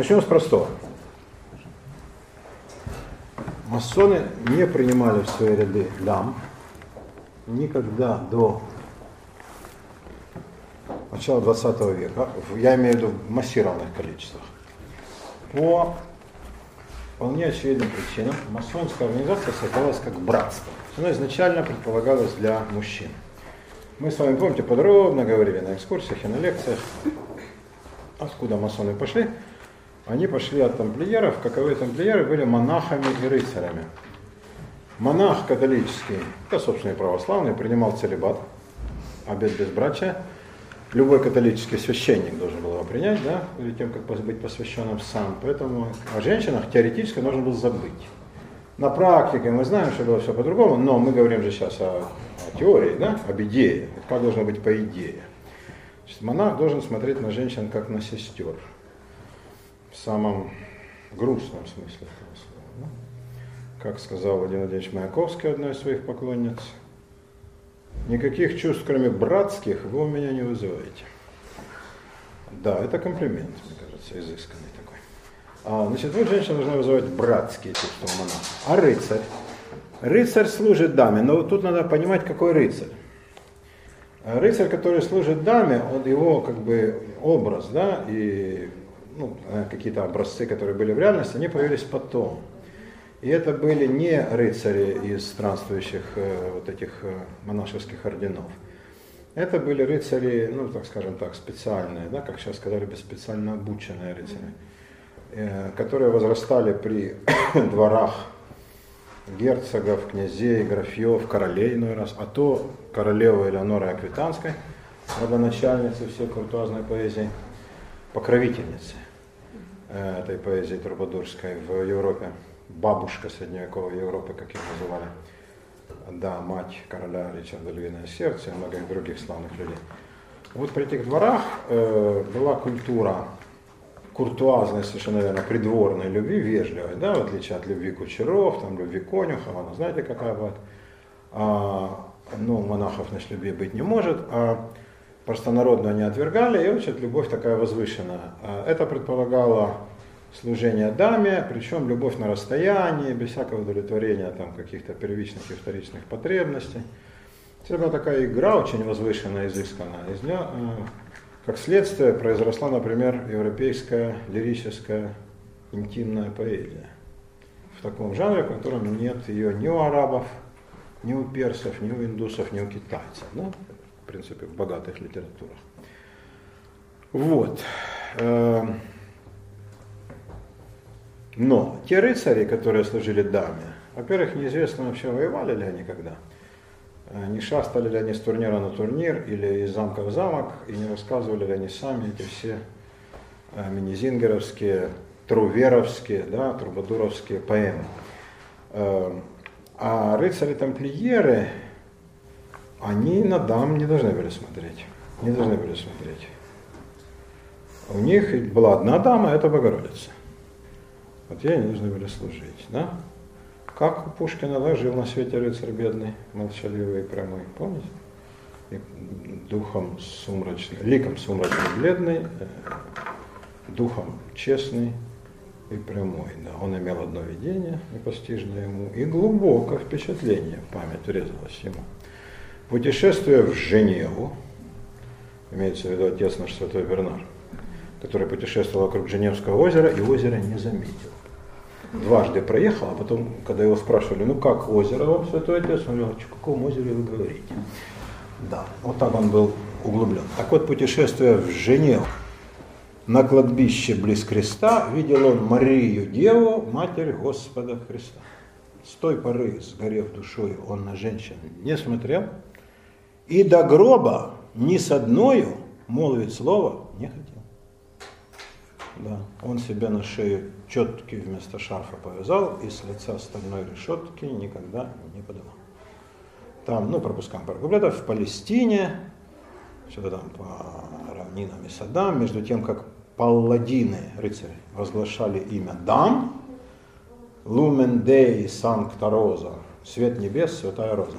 Начнем с простого. Масоны не принимали в свои ряды дам никогда до начала 20 века, я имею в виду в массированных количествах, по вполне очевидным причинам масонская организация создавалась как братство. Она изначально предполагалась для мужчин. Мы с вами, помните, подробно говорили на экскурсиях и на лекциях, откуда масоны пошли. Они пошли от тамплиеров, каковые тамплиеры были монахами и рыцарями. Монах католический, да, собственно, и православный, принимал целебат, обед безбрачия. Любой католический священник должен был его принять, да, перед тем, как быть посвященным сам. Поэтому о женщинах теоретически нужно было забыть. На практике мы знаем, что было все по-другому, но мы говорим же сейчас о, о теории, да, об идее, как должно быть по идее. Значит, монах должен смотреть на женщин как на сестер самом грустном смысле этого слова. Да? Как сказал Владимир Владимирович Маяковский, одной из своих поклонниц, никаких чувств, кроме братских, вы у меня не вызываете. Да, это комплимент, мне кажется, изысканный такой. А, значит, вот женщина должна вызывать братские чувства монаха. А рыцарь? Рыцарь служит даме, но тут надо понимать, какой рыцарь. Рыцарь, который служит даме, он его как бы образ, да, и ну, э, какие-то образцы, которые были в реальности, они появились потом. И это были не рыцари из странствующих э, вот этих э, монашеских орденов. Это были рыцари, ну, так скажем так, специальные, да, как сейчас сказали бы, специально обученные рыцари, э, которые возрастали при дворах герцогов, князей, графьев, королей иной раз, а то королевы Элеоноры Аквитанской, родоначальницы всей куртуазной поэзии, покровительницы этой поэзии трубадурской в Европе, бабушка средневековой Европы, как ее называли, да, мать короля Ричарда Львиное Сердце и многих других славных людей. Вот при этих дворах э, была культура куртуазной, совершенно верно, придворной любви, вежливой, да, в отличие от любви кучеров, там, любви конюхов, она знаете, какая бывает. А, ну, монахов, значит, любви быть не может, а простонародную они отвергали, и значит, любовь такая возвышенная. А это предполагало служение даме, причем любовь на расстоянии, без всякого удовлетворения там, каких-то первичных и вторичных потребностей. Это была такая игра очень возвышенная, изысканная. Из нее, э, как следствие, произросла, например, европейская лирическая интимная поэзия. В таком жанре, в котором нет ее ни у арабов, ни у персов, ни у индусов, ни у китайцев. Да? Принципе, в богатых литературах. Вот. Эм, но те рыцари, которые служили даме, во-первых, неизвестно вообще, воевали ли они когда. Э, не шастали ли они с турнира на турнир или из замка в замок, и не рассказывали ли они сами эти все э, минизингеровские, труверовские, да, трубадуровские поэмы. Э, а рыцари-тамплиеры, они на дам не должны были смотреть. Не должны были смотреть. У них была одна дама, это Богородица. Вот ей они должны были служить. Да? Как у Пушкина да, жил на свете рыцарь бедный, молчаливый и прямой, помните? И духом сумрачный, ликом сумрачный бледный, э, духом честный и прямой. Да. Он имел одно видение, непостижное ему, и глубокое впечатление память врезалось ему. Путешествие в Женеву, имеется в виду отец наш святой Бернар, который путешествовал вокруг Женевского озера и озеро не заметил дважды проехал, а потом, когда его спрашивали, ну как озеро вам, Святой Отец, он говорил, о каком озере вы говорите? Да, вот так он был углублен. Так вот, путешествие в Женеву, на кладбище близ креста видел он Марию Деву, Матерь Господа Христа. С той поры, сгорев душой, он на женщин не смотрел, и до гроба ни с одною молвить слово не хотел. Да. Он себе на шею четки вместо шарфа повязал и с лица стальной решетки никогда не подавал. Там, ну, пропускаем пару куплетов, в Палестине, что-то там по равнинам и садам, между тем, как палладины, рыцари, возглашали имя Дан, Лумен Дей Санкта Роза, свет небес, святая роза.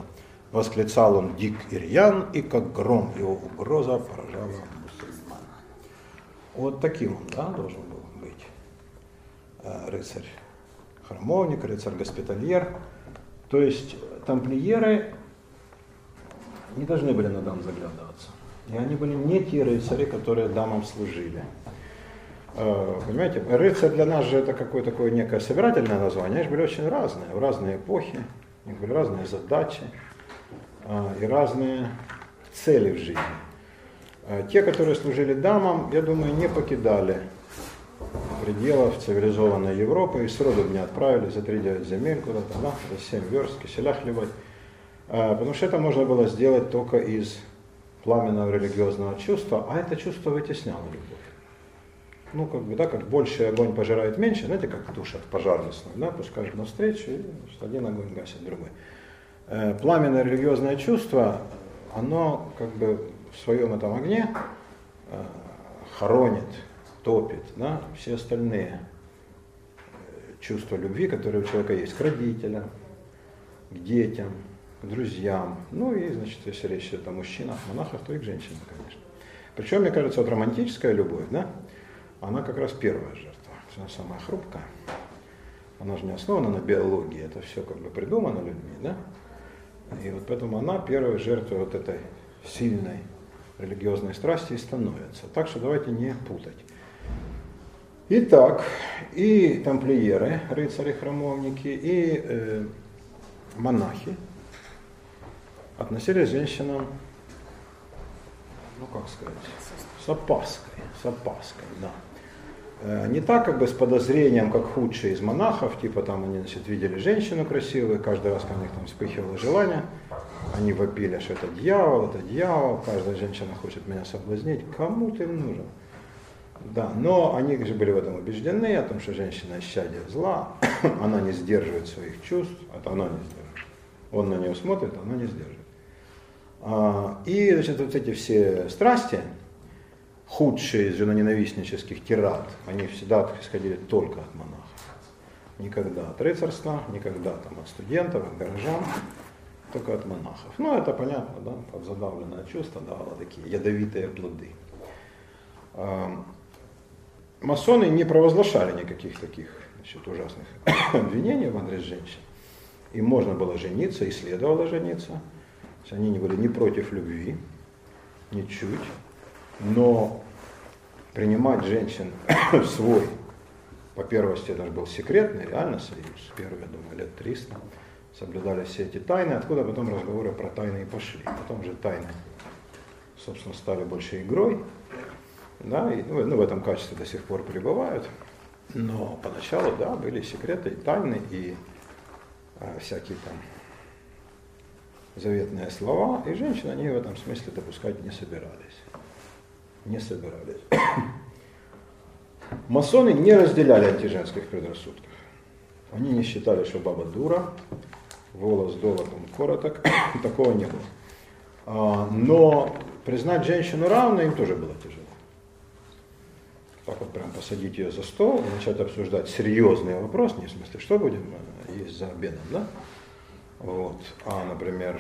Восклицал он дик и рьян, и как гром его угроза поражала вот таким он да, должен был быть. э, рыцарь храмовник, рыцарь госпитальер. То есть тамплиеры не должны были на дам заглядываться. И они были не те рыцари, которые дамам служили. Э, понимаете, рыцарь для нас же это какое-то такое некое собирательное название. Они же были очень разные, в разные эпохи, у них были разные задачи и разные цели в жизни. Э, те, которые служили дамам, я думаю, не покидали пределов цивилизованной Европы и сроду не отправили за 3-9 земель куда-то, да, за 7 верст, киселя хлебать. Потому что это можно было сделать только из пламенного религиозного чувства, а это чувство вытесняло любовь. Ну, как бы, да, как больше огонь пожирает меньше, знаете, как тушат пожар лесной, да, пускаешь навстречу, и один огонь гасит другой. Э, пламенное религиозное чувство, оно как бы в своем этом огне э, хоронит, топит, да, все остальные э, чувства любви, которые у человека есть, к родителям, к детям, к друзьям, ну и, значит, если речь идет о мужчинах, монахах, то и к женщинам, конечно. Причем, мне кажется, вот романтическая любовь, да, она как раз первая жертва, она самая хрупкая. Она же не основана на биологии, это все как бы придумано людьми, да? И вот поэтому она первой жертвой вот этой сильной религиозной страсти и становится. Так что давайте не путать. Итак, и тамплиеры, рыцари-храмовники, и э, монахи, относились к женщинам, ну как сказать, с опаской, с опаской, да. Э, не так как бы с подозрением, как худшие из монахов, типа там они значит, видели женщину красивую, каждый раз, когда у них там вспыхивало желание, они вопили, что это дьявол, это дьявол, каждая женщина хочет меня соблазнить, кому ты нужен? Да, но они же были в этом убеждены, о том, что женщина исчадие зла, она не сдерживает своих чувств, это она не сдерживает. Он на нее смотрит, она не сдерживает. А, и значит, вот эти все страсти, худшие из женоненавистнических тират, они всегда исходили только от монахов. Никогда от рыцарства, никогда там, от студентов, от горожан, только от монахов. Ну, это понятно, да, подзадавленное чувство давало такие ядовитые плоды. А, масоны не провозглашали никаких таких значит, ужасных обвинений в адрес женщин. Им можно было жениться и следовало жениться – они не были не против любви, ничуть, но принимать женщин в свой, по первости, это же был секретный, реально союз, первые, я думаю, лет 300, соблюдали все эти тайны, откуда потом разговоры про тайны и пошли. Потом же тайны, собственно, стали больше игрой, да, и ну, в этом качестве до сих пор пребывают. Но поначалу, да, были секреты и тайны, и а, всякие там заветные слова, и женщины они в этом смысле допускать не собирались. Не собирались. Масоны не разделяли антиженских предрассудков. Они не считали, что баба дура, волос долотом короток, такого не было. А, но признать женщину равной им тоже было тяжело. Так вот прям посадить ее за стол начать обсуждать серьезный вопрос, не в смысле, что будем э, есть за обедом, да? Вот. А, например,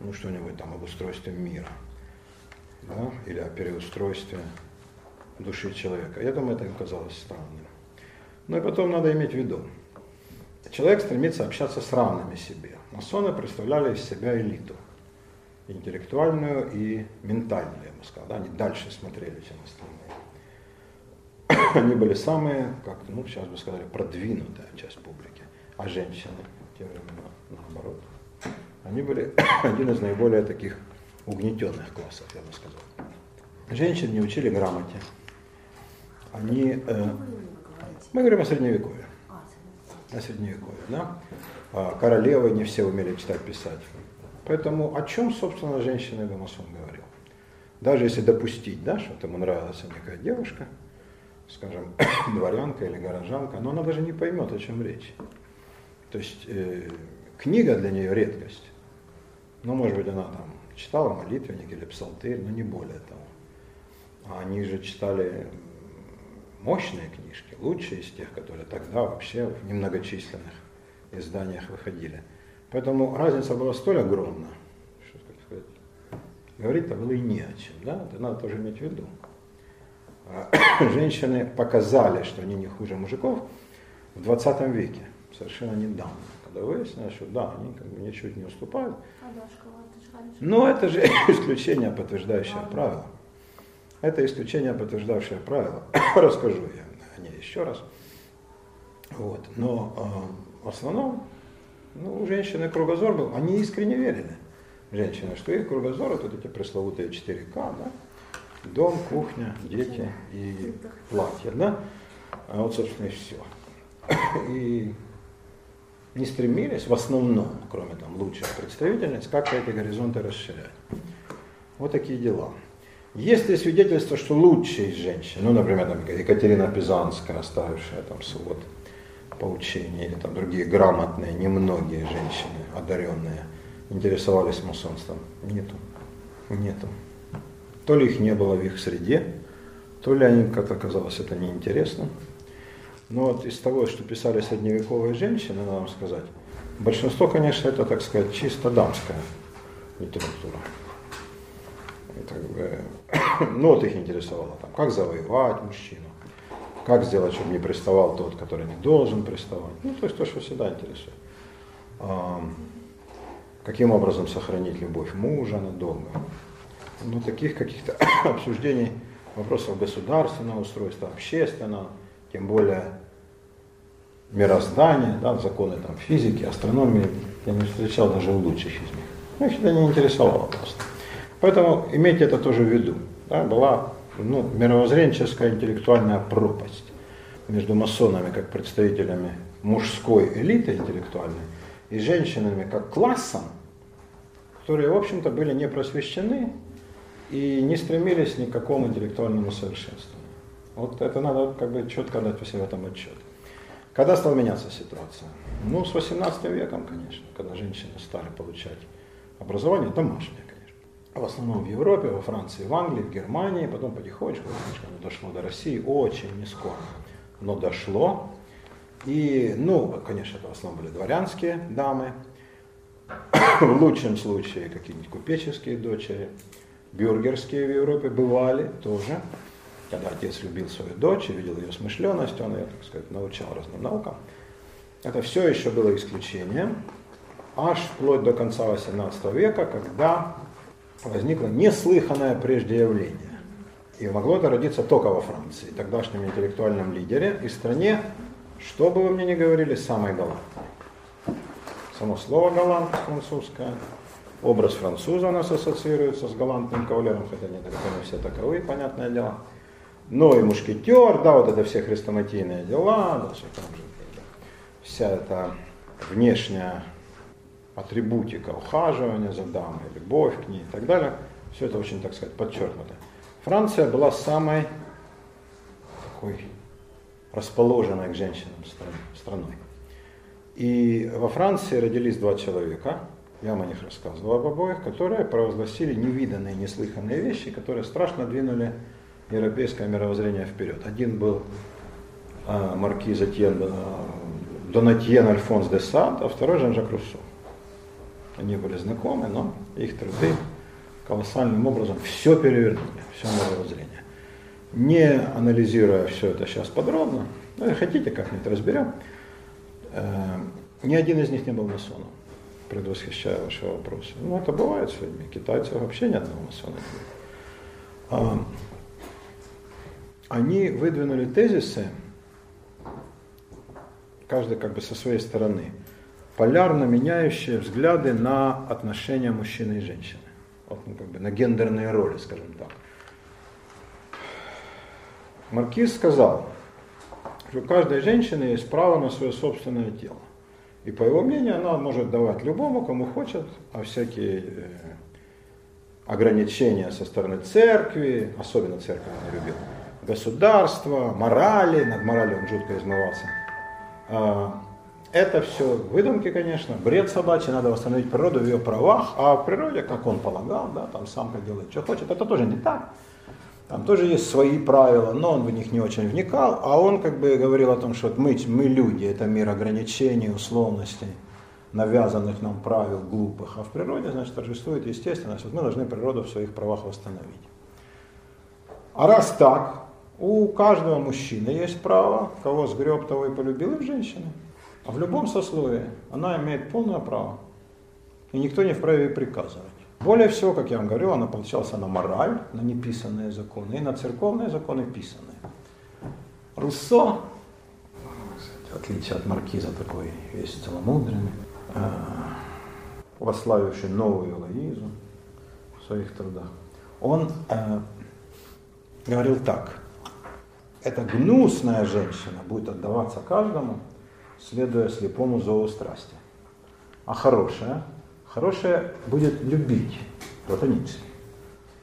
ну что-нибудь там об устройстве мира, да? или о переустройстве души человека. Я думаю, это им казалось странным. Ну и потом надо иметь в виду, человек стремится общаться с равными себе. Масоны представляли из себя элиту, интеллектуальную и ментальную, я бы сказал. Да? Они дальше смотрели, чем остальные. Они были самые, как ну, сейчас бы сказали, продвинутая часть публики. А женщины в те времена наоборот. Они были один из наиболее таких угнетенных классов, я бы сказал. Женщин не учили грамоте. Они, э, мы говорим о средневековье. О средневековье, да? А королевы не все умели читать, писать. Поэтому о чем, собственно, женщина и масон говорил? Даже если допустить, да, что ему нравилась некая девушка, скажем, дворянка или горожанка, но она даже не поймет, о чем речь. То есть э, книга для нее редкость. Ну, может быть, она там читала молитвенник или псалтырь, но не более того. Они же читали мощные книжки, лучшие из тех, которые тогда вообще в немногочисленных изданиях выходили. Поэтому разница была столь огромна, что, так сказать, говорить-то было и не о чем, да, это надо тоже иметь в виду. А женщины показали, что они не хуже мужиков, в 20 веке, совершенно недавно, когда выяснилось, что да, они как бы ничуть не уступают. Но это же исключение, подтверждающее правило. Это исключение, подтверждавшее правило. Расскажу я о ней еще раз. Вот. Но э, в основном ну, у женщины кругозор был, они искренне верили, женщины, что их кругозор это эти пресловутые 4К, да? дом, кухня, дети и платье, да? А вот, собственно, и все. И не стремились в основном, кроме там лучших представительниц, как-то эти горизонты расширять. Вот такие дела. Есть ли свидетельство, что лучшие из женщин, ну, например, там, Екатерина Пизанская, оставившая там свод поучения, или там другие грамотные, немногие женщины, одаренные, интересовались масонством? Нету. Нету. То ли их не было в их среде, то ли они, как оказалось, это неинтересно. Но вот из того, что писали средневековые женщины, надо вам сказать, большинство, конечно, это, так сказать, чисто дамская литература. Как бы, ну вот их интересовало, там, как завоевать мужчину, как сделать, чтобы не приставал тот, который не должен приставать. Ну, то есть то, что всегда интересует. А, каким образом сохранить любовь мужа надолго. Ну, таких каких-то обсуждений вопросов государственного устройства, общественного, тем более мироздания, да, законы там, физики, астрономии, я не встречал даже у лучших из них. Ну, их это не интересовало просто. Поэтому имейте это тоже в виду. Да, была ну, мировоззренческая интеллектуальная пропасть между масонами как представителями мужской элиты интеллектуальной и женщинами как классом, которые, в общем-то, были не просвещены и не стремились ни к какому интеллектуальному совершенству. Вот это надо как бы четко дать себе в этом отчет. Когда стала меняться ситуация? Ну, с 18 веком, конечно, когда женщины стали получать образование, домашнее, конечно. В основном в Европе, во Франции, в Англии, в Германии, потом потихонечку, потихонечку оно дошло до России, очень не скоро, но дошло. И, ну, конечно, это в основном были дворянские дамы, в лучшем случае какие-нибудь купеческие дочери, бюргерские в Европе бывали тоже когда отец любил свою дочь и видел ее смышленность, он ее, так сказать, научал разным наукам. Это все еще было исключением, аж вплоть до конца XVIII века, когда возникло неслыханное прежде явление. И могло это родиться только во Франции, тогдашнем интеллектуальном лидере и стране, что бы вы мне ни говорили, самой галантной. Само слово галант французское, образ француза у нас ассоциируется с галантным кавалером, хотя не, не все таковы, понятное дело но и мушкетер, да, вот это все хрестоматийные дела, все там же, вся эта внешняя атрибутика ухаживания за дамой, любовь к ней и так далее, все это очень, так сказать, подчеркнуто. Франция была самой такой расположенной к женщинам страной. И во Франции родились два человека, я вам о них рассказывал об обоих, которые провозгласили невиданные, неслыханные вещи, которые страшно двинули европейское мировоззрение вперед. Один был а, маркиз Этьен, а, Донатьен Альфонс де Сад, а второй Жан-Жак Руссо. Они были знакомы, но их труды колоссальным образом все перевернули, все мировоззрение. Не анализируя все это сейчас подробно, ну, если хотите, как-нибудь разберем, э, ни один из них не был масоном, предвосхищая ваши вопросы. Ну, это бывает с людьми. Китайцы вообще ни одного масона не было они выдвинули тезисы, каждый как бы со своей стороны, полярно меняющие взгляды на отношения мужчины и женщины. Вот, ну, как бы на гендерные роли, скажем так. Маркиз сказал, что у каждой женщины есть право на свое собственное тело. И по его мнению, она может давать любому, кому хочет, а всякие э, ограничения со стороны церкви, особенно церковь не любил, государства, морали, над моралью он жутко измывался. А, это все выдумки, конечно, бред собачий, надо восстановить природу в ее правах, а в природе, как он полагал, да, там самка делает, что хочет, это тоже не так. Там тоже есть свои правила, но он в них не очень вникал, а он как бы говорил о том, что мы, мы люди, это мир ограничений, условностей, навязанных нам правил глупых, а в природе, значит, торжествует естественность, вот мы должны природу в своих правах восстановить. А раз так, У каждого мужчины есть право, кого сгреб, того и полюбил, и в женщины. А в любом сословии она имеет полное право. И никто не вправе ей приказывать. Более всего, как я вам говорил, она получалась на мораль, на неписанные законы и на церковные законы писанные. Руссо, в отличие от маркиза, такой весь целомудренный, э, вославивший новую Элоизу в своих трудах, он э, говорил так, эта гнусная женщина будет отдаваться каждому, следуя слепому зову страсти. А хорошая, хорошая будет любить платонически.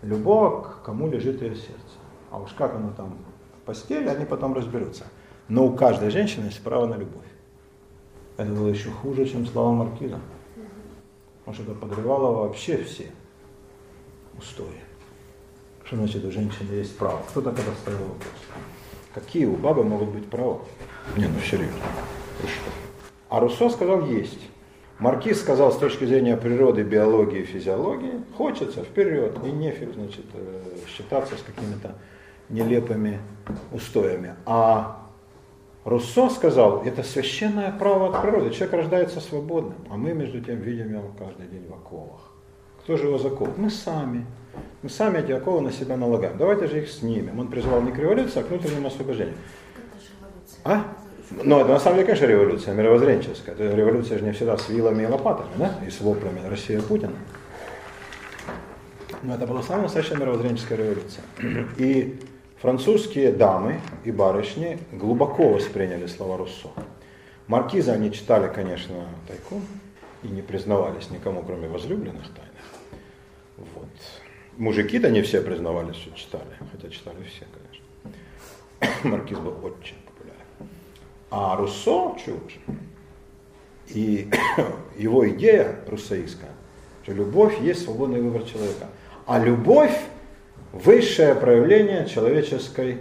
Любого, к кому лежит ее сердце. А уж как оно там в постели, они потом разберутся. Но у каждой женщины есть право на любовь. Это было еще хуже, чем слова Маркиза. Потому что это подрывало вообще все устои. Что значит у женщины есть право? Кто так это ставил вопрос? Какие у бабы могут быть права? Не, ну серьезно. А Руссо сказал есть. Маркиз сказал с точки зрения природы, биологии физиологии, хочется вперед, и нефиг, значит, э, считаться с какими-то нелепыми устоями. А Руссо сказал, это священное право от природы. Человек рождается свободным, а мы, между тем, видим его каждый день в оковах. Кто же его заков? Мы сами. Мы сами эти оковы на себя налагаем. Давайте же их снимем. Он призвал не к революции, а к внутреннему ослаблению. А? Ну, это на самом деле, конечно, революция мировоззренческая. Это революция же не всегда с вилами и лопатами, да? И с воплями Россия Путина. Но это была самая настоящая мировоззренческая революция. И французские дамы и барышни глубоко восприняли слова Руссо. Маркиза они читали, конечно, тайком и не признавались никому, кроме возлюбленных тайных. Вот. Мужики-то не все признавались, что читали, хотя читали все, конечно. Маркиз был очень популярен. А Руссо чушь. И его идея руссоистская, что любовь есть свободный выбор человека. А любовь – высшее проявление человеческой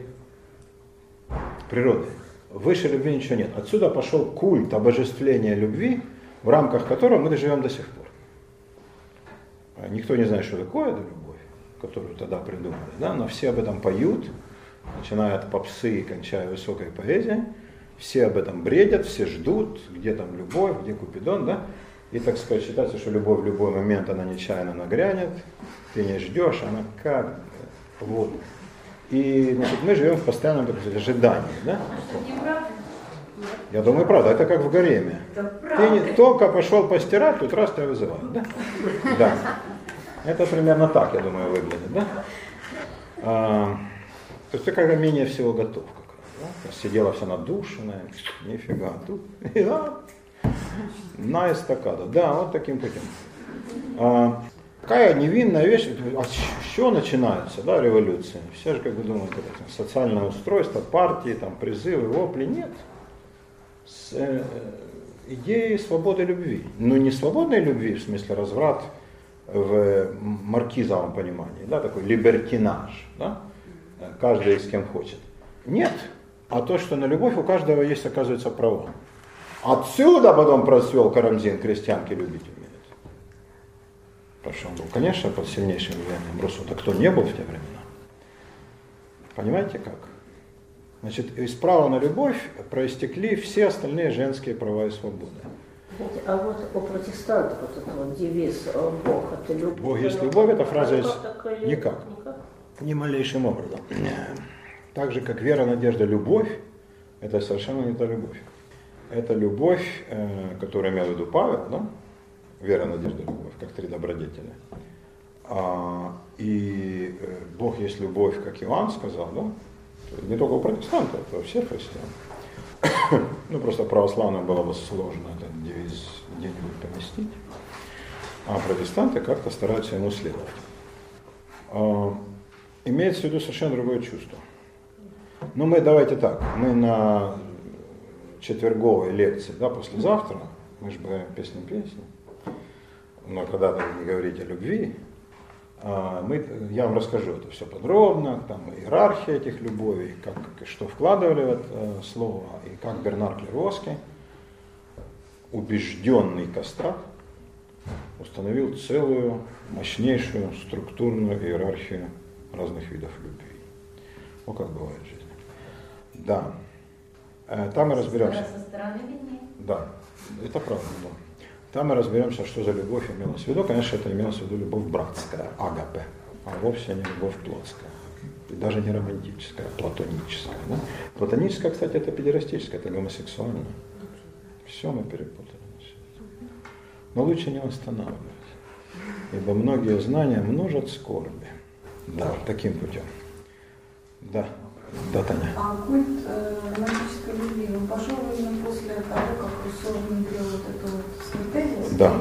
природы. Выше любви ничего нет. Отсюда пошел культ обожествления любви, в рамках которого мы доживем до сих пор. Никто не знает, что такое это любовь, которую тогда придумали, да? но все об этом поют, начиная от попсы и кончая высокой поэзией. Все об этом бредят, все ждут, где там любовь, где Купидон, да? И, так сказать, считается, что любовь в любой момент, она нечаянно нагрянет, ты не ждешь, она как, вот. И значит, мы живем в постоянном так сказать, ожидании, да? Я думаю, правда, это как в гареме. Ты не только пошел постирать, тут раз тебя вызывают, да? Да. Это примерно так, я думаю, выглядит, да? А, то есть ты как менее всего готов. Как раз, да? Сидела вся надушенная, нифига, тут, и, да, на эстакаду. Да, вот таким путем. А, Какая невинная вещь, а с чего начинается, да, революция? Все же как бы думают, это, социальное устройство, партии, там, призывы, вопли. Нет. С э, идеей свободы любви. Но не свободной любви, в смысле разврат в маркизовом понимании, да, такой либертинаж, да, каждый с кем хочет. Нет. А то, что на любовь у каждого есть, оказывается, право. Отсюда потом процвел Карамзин, крестьянки любить умеют. Потому что он был, конечно, под сильнейшим влиянием Руссо. кто не был в те времена? Понимаете как? Значит, из права на любовь проистекли все остальные женские права и свободы. А вот у протестантов вот этот вот девиз «Бог – это любовь». Бог есть любовь, эта фраза есть никак. никак. Ни малейшим образом. Так же, как вера, надежда, любовь, это совершенно не та любовь. Это любовь, э, которую имел в виду Павел, да? вера, надежда, любовь, как три добродетеля. А, и э, Бог есть любовь, как Иоанн сказал, да? Не только у протестантов, это у всех христиан. ну, просто православным было бы сложно девиз где-нибудь поместить. А протестанты как-то стараются ему следовать. А, имеется в виду совершенно другое чувство. Ну, мы давайте так, мы на четверговой лекции, да, послезавтра, мы же говорим песню песни, но когда не говорить о любви, а, мы, я вам расскажу это все подробно, там иерархия этих любовей, как, что вкладывали в это э, слово, и как Бернар Клеровский, убежденный кострат, установил целую мощнейшую структурную иерархию разных видов любви. Вот как бывает в жизни. Да. Э, там мы разберемся. Со стороны. Да, это правда. Да. Там мы разберемся, что за любовь имелась в виду. Конечно, это имелось в виду любовь братская, агапе, а вовсе не любовь плотская. И даже не романтическая, а платоническая. Да? Платоническая, кстати, это педерастическая, это гомосексуальная. Все мы перепутали. Но лучше не останавливать. Ибо многие знания множат скорби. Да, таким путем. Да. Да, Таня. А культ э, романтической любви, он пошел именно после того, как Руссо внедрил вот эту вот святую Да.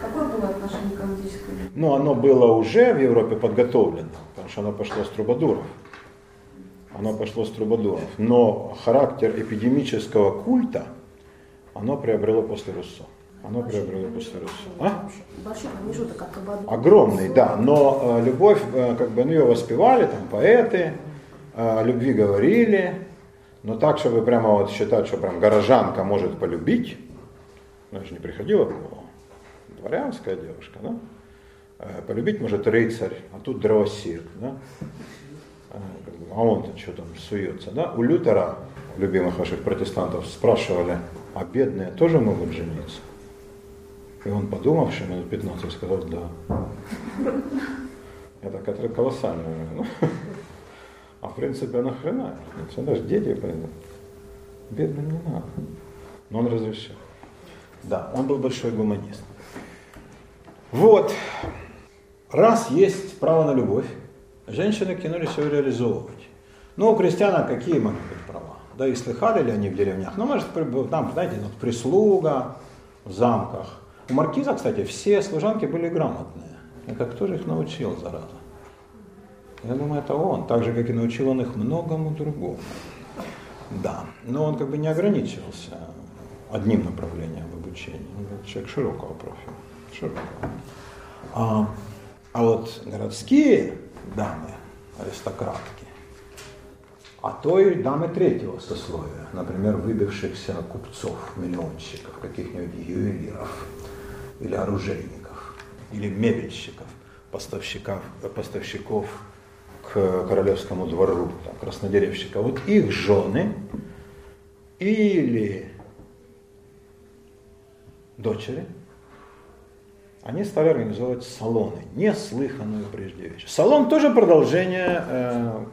Какое было отношение к романтической любви? Ну, оно было уже в Европе подготовлено, потому что оно пошло с трубадуров. Оно пошло с трубадуров. Но характер эпидемического культа, оно приобрело после Руссо. Оно приобрело после Руссо. А? Большой промежуток от Кабаду. Огромный, да. Но э, любовь, э, как бы, ну, ее воспевали, там, поэты, э, о любви говорили, но так, чтобы прямо вот считать, что прям горожанка может полюбить, ну, же не приходило голову. Дворянская девушка, да? Э, Полюбить может рыцарь, а тут дровосек, да? Э, как бы, А он-то что там суется, да? У Лютера, любимых ваших протестантов, спрашивали, а бедные тоже могут жениться? И он, подумавший минут 15, сказал, да. Это какая-то колоссальная. ну. А в принципе, а нахрена? Это даже дети пойдут. Бедным не надо. Но он разрешил. Да, он был большой гуманист. Вот. Раз есть право на любовь, женщины кинулись его реализовывать. Ну, у крестьянок какие права? Да и слыхали ли они в деревнях? Ну, может, там, знаете, вот прислуга в замках. У маркиза, кстати, все служанки были грамотные. И как кто же их научил, зараза? Я думаю, это он, так же, как и научил он их многому другому. Да, но он как бы не ограничивался одним направлением в обучении. Он человек широкого профиля. Широкого. А, а вот городские дамы, аристократки, а то и дамы третьего сословия, например, выбившихся купцов, миллионщиков, каких-нибудь ювелиров, или оружейников, или мебельщиков, поставщиков, поставщиков к королевскому двору, там, краснодеревщика. Вот их жены или дочери, они стали организовывать салоны, неслыханную прежде вещь. Салон тоже продолжение э,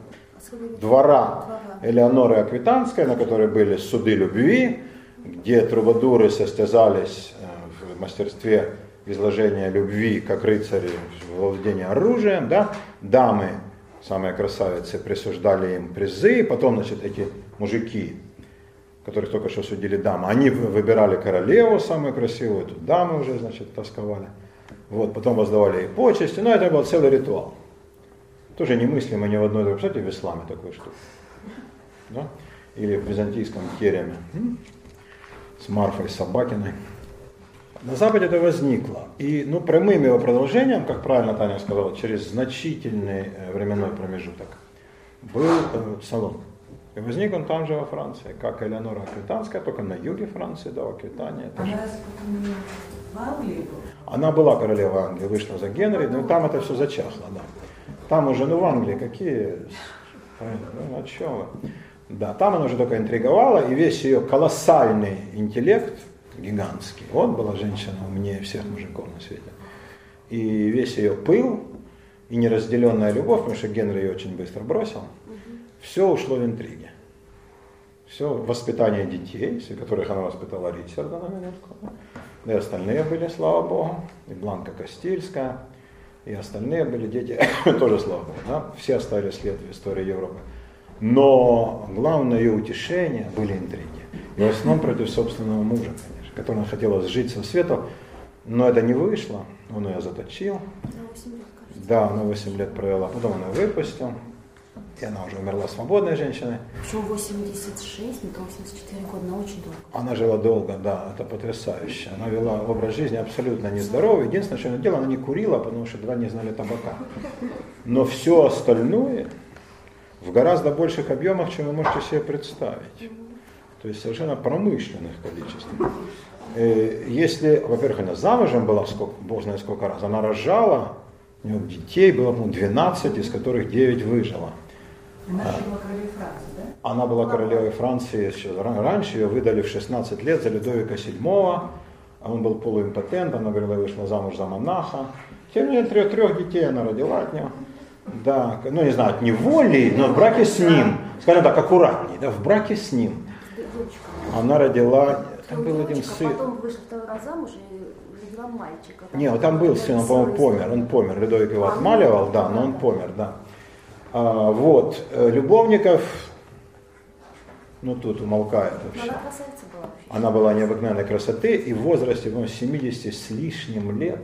двора Элеоноры Аквитанской, на которой были суды любви, где трубадуры состязались э, в мастерстве изложения любви, как рыцари в владении оружием, да, дамы, самые красавицы, присуждали им призы, потом, значит, эти мужики, которых только что судили дамы, они вы- выбирали королеву самую красивую, тут дамы уже, значит, тосковали, вот, потом воздавали ей почести, ну, это был целый ритуал. Тоже немыслимо ни в одной, другой. кстати, в исламе такой штуки, да, или в византийском тереме, с Марфой Собакиной. На Западе это возникло. И ну, прямым его продолжением, как правильно Таня сказала, через значительный э, временной промежуток был э, салон. И возник он там же во Франции, как Элеонора Аквитанская, только на юге Франции, да, в Аквитании. это же- Англии была. Она была королева Англии, вышла за Генри, но там это все зачахло, да. Там уже, ну в Англии какие, ну о чем вы? Да, там она уже только интриговала, и весь ее колоссальный интеллект, гигантский, вот была женщина умнее всех мужиков на свете, и весь ее пыл, и неразделенная любовь, потому что Генри ее очень быстро бросил, все ушло в интриги. Все воспитание детей, которых она воспитала Ричарда на минутку, да. И остальные были, слава Богу, и Бланка Кастильская, и остальные были дети, тоже Богу, да? все оставили след в истории Европы. Но главное ее утешение были интриги. И в основном против собственного мужа, конечно, которого она хотела сжить со светом, но это не вышло, он ее заточил, На 8 лет, кажется. да, она 8 лет провела, потом она выпустил, и она уже умерла свободной женщиной. Причем 86, не то 84 года, но очень долго. Она жила долго, да, это потрясающе. Она вела образ жизни абсолютно нездоровый. Единственное, что она делала, она не курила, потому что два не знали табака. Но все остальное в гораздо больших объемах, чем вы можете себе представить. То есть совершенно промышленных количествах. Э, Если, во-первых, она замужем была, сколько, бог знает сколько раз, она рожала, у нее детей было, по-моему, 12, из которых 9 выжило. Она же была королевой Франции, да? Она была королевой Франции раньше, ее выдали в 16 лет за Людовика VII, а он был полуимпотент, она говорила, вышла замуж за монаха. Тем не менее, трех, трех детей она родила от него. Да, ну не знаю, от неволи, но в браке с ним, скажем так, аккуратней, да, в браке с ним. Она родила, там был один сын. Потом вышла второй раз замуж и родила мальчика. Не, вот там был сын, он, по-моему, помер, он помер, Людовик его отмаливал, да, но он помер, да. А, вот, э, любовников, ну тут умолкает вообще. Она была. Она была необыкновенной красоты, и в возрасте, по 70 с лишним лет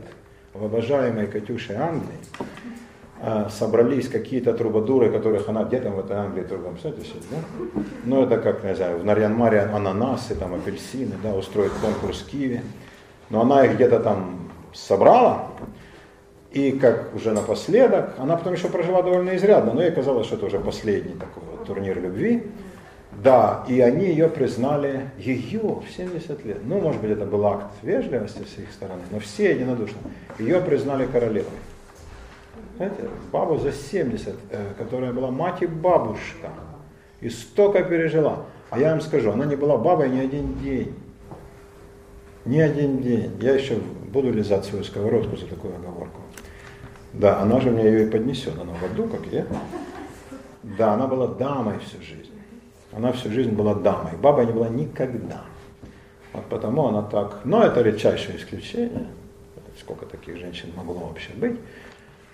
в обожаемой Катюше Англии а, собрались какие-то трубадуры, которых она где-то в этой Англии трубом, представляете себе, да? Ну это как, не знаю, в Нарьян-Маре ананасы, там апельсины, да, устроить конкурс киви. Но она их где-то там собрала, и как уже напоследок, она потом еще прожила довольно изрядно, но ей казалось, что это уже последний такой вот турнир любви. Да, и они ее признали, ее в 70 лет. Ну, может быть, это был акт вежливости с их стороны, но все единодушно. Ее признали королевой. Знаете, бабу за 70, э, которая была мать и бабушка, и столько пережила. А я вам скажу, она не была бабой ни один день. Ни один день. Я еще буду лизать свою сковородку за такую оговорку. Да, она же мне ее и поднесет, она в аду, как я. Да, она была дамой всю жизнь. Она всю жизнь была дамой. Бабой не была никогда. Вот потому она так... Но это редчайшее исключение. Сколько таких женщин могло вообще быть.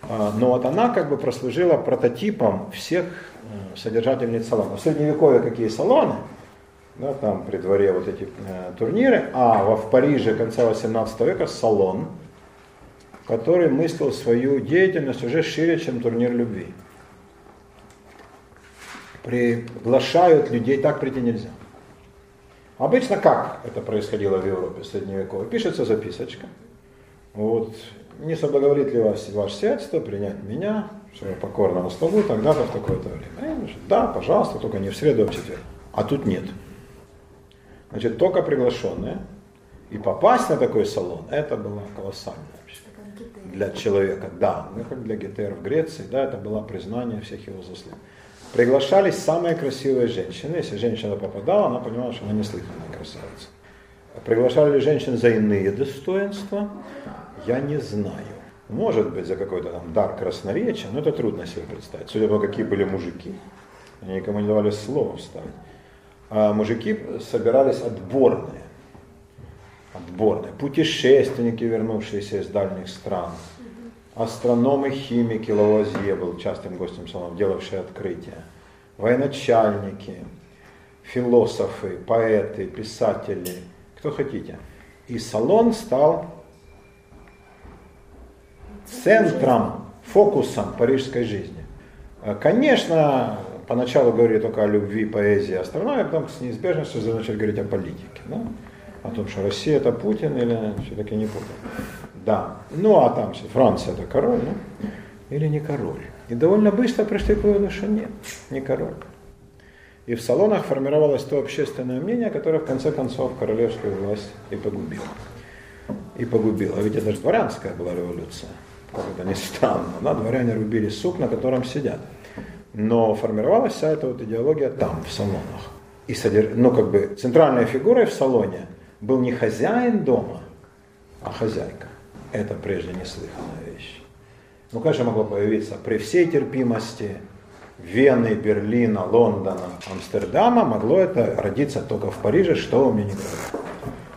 А, но вот она как бы прослужила прототипом всех э, содержательниц салонов. В средневековье какие салоны, да, там при дворе вот эти э, турниры, а в Париже конца 18 века салон, который мыслил свою деятельность уже шире, чем турнир любви. Приглашают людей, так прийти нельзя. Обычно как это происходило в Европе средневековой? Пишется записочка. Вот, не соблаговолит ли вас ваше сердце принять меня, что я покорно слугу, тогда-то в такое-то время. Да, пожалуйста, только не в среду, а в четверг. А тут нет. Значит, только приглашенные. И попасть на такой салон, это было колоссально вообще. Для человека, да. Ну, как для Гетера в Греции, да, это было признание всех его заслуг. Приглашались самые красивые женщины. Если женщина попадала, она понимала, что она неслыханная красавица. Приглашали ли женщин за иные достоинства? Я не знаю. Может быть, за какой-то там дар красноречия, но это трудно себе представить. Судя по тому, какие были мужики. Они никому не давали слова вставить. А мужики собирались отборные. Отборные. Путешественники, вернувшиеся из дальних стран. Астрономы, химики, Лавуазье был частым гостем салона, делавшие открытия. Военачальники, философы, поэты, писатели, кто хотите. И салон стал центром, фокусом парижской жизни. Конечно, поначалу говорили только о любви, поэзии, астрономии, а потом с неизбежностью начали говорить о политике. Да? О том, что Россия это Путин или все-таки не Путин. Да. Ну а там Франция это король, ну? или не король. И довольно быстро пришли к выводу, что нет, не король. И в салонах формировалось то общественное мнение, которое в конце концов королевскую власть и погубило. И погубило. Ведь это же дворянская была революция как это ни странно, да, дворяне рубили сук, на котором сидят. Но формировалась вся эта вот идеология там, в салонах. И содерж... ну, как бы центральной фигурой в салоне был не хозяин дома, а хозяйка. Это прежде неслыханная вещь. Ну, конечно, могло появиться при всей терпимости Вены, Берлина, Лондона, Амстердама, могло это родиться только в Париже, что меня не говорят.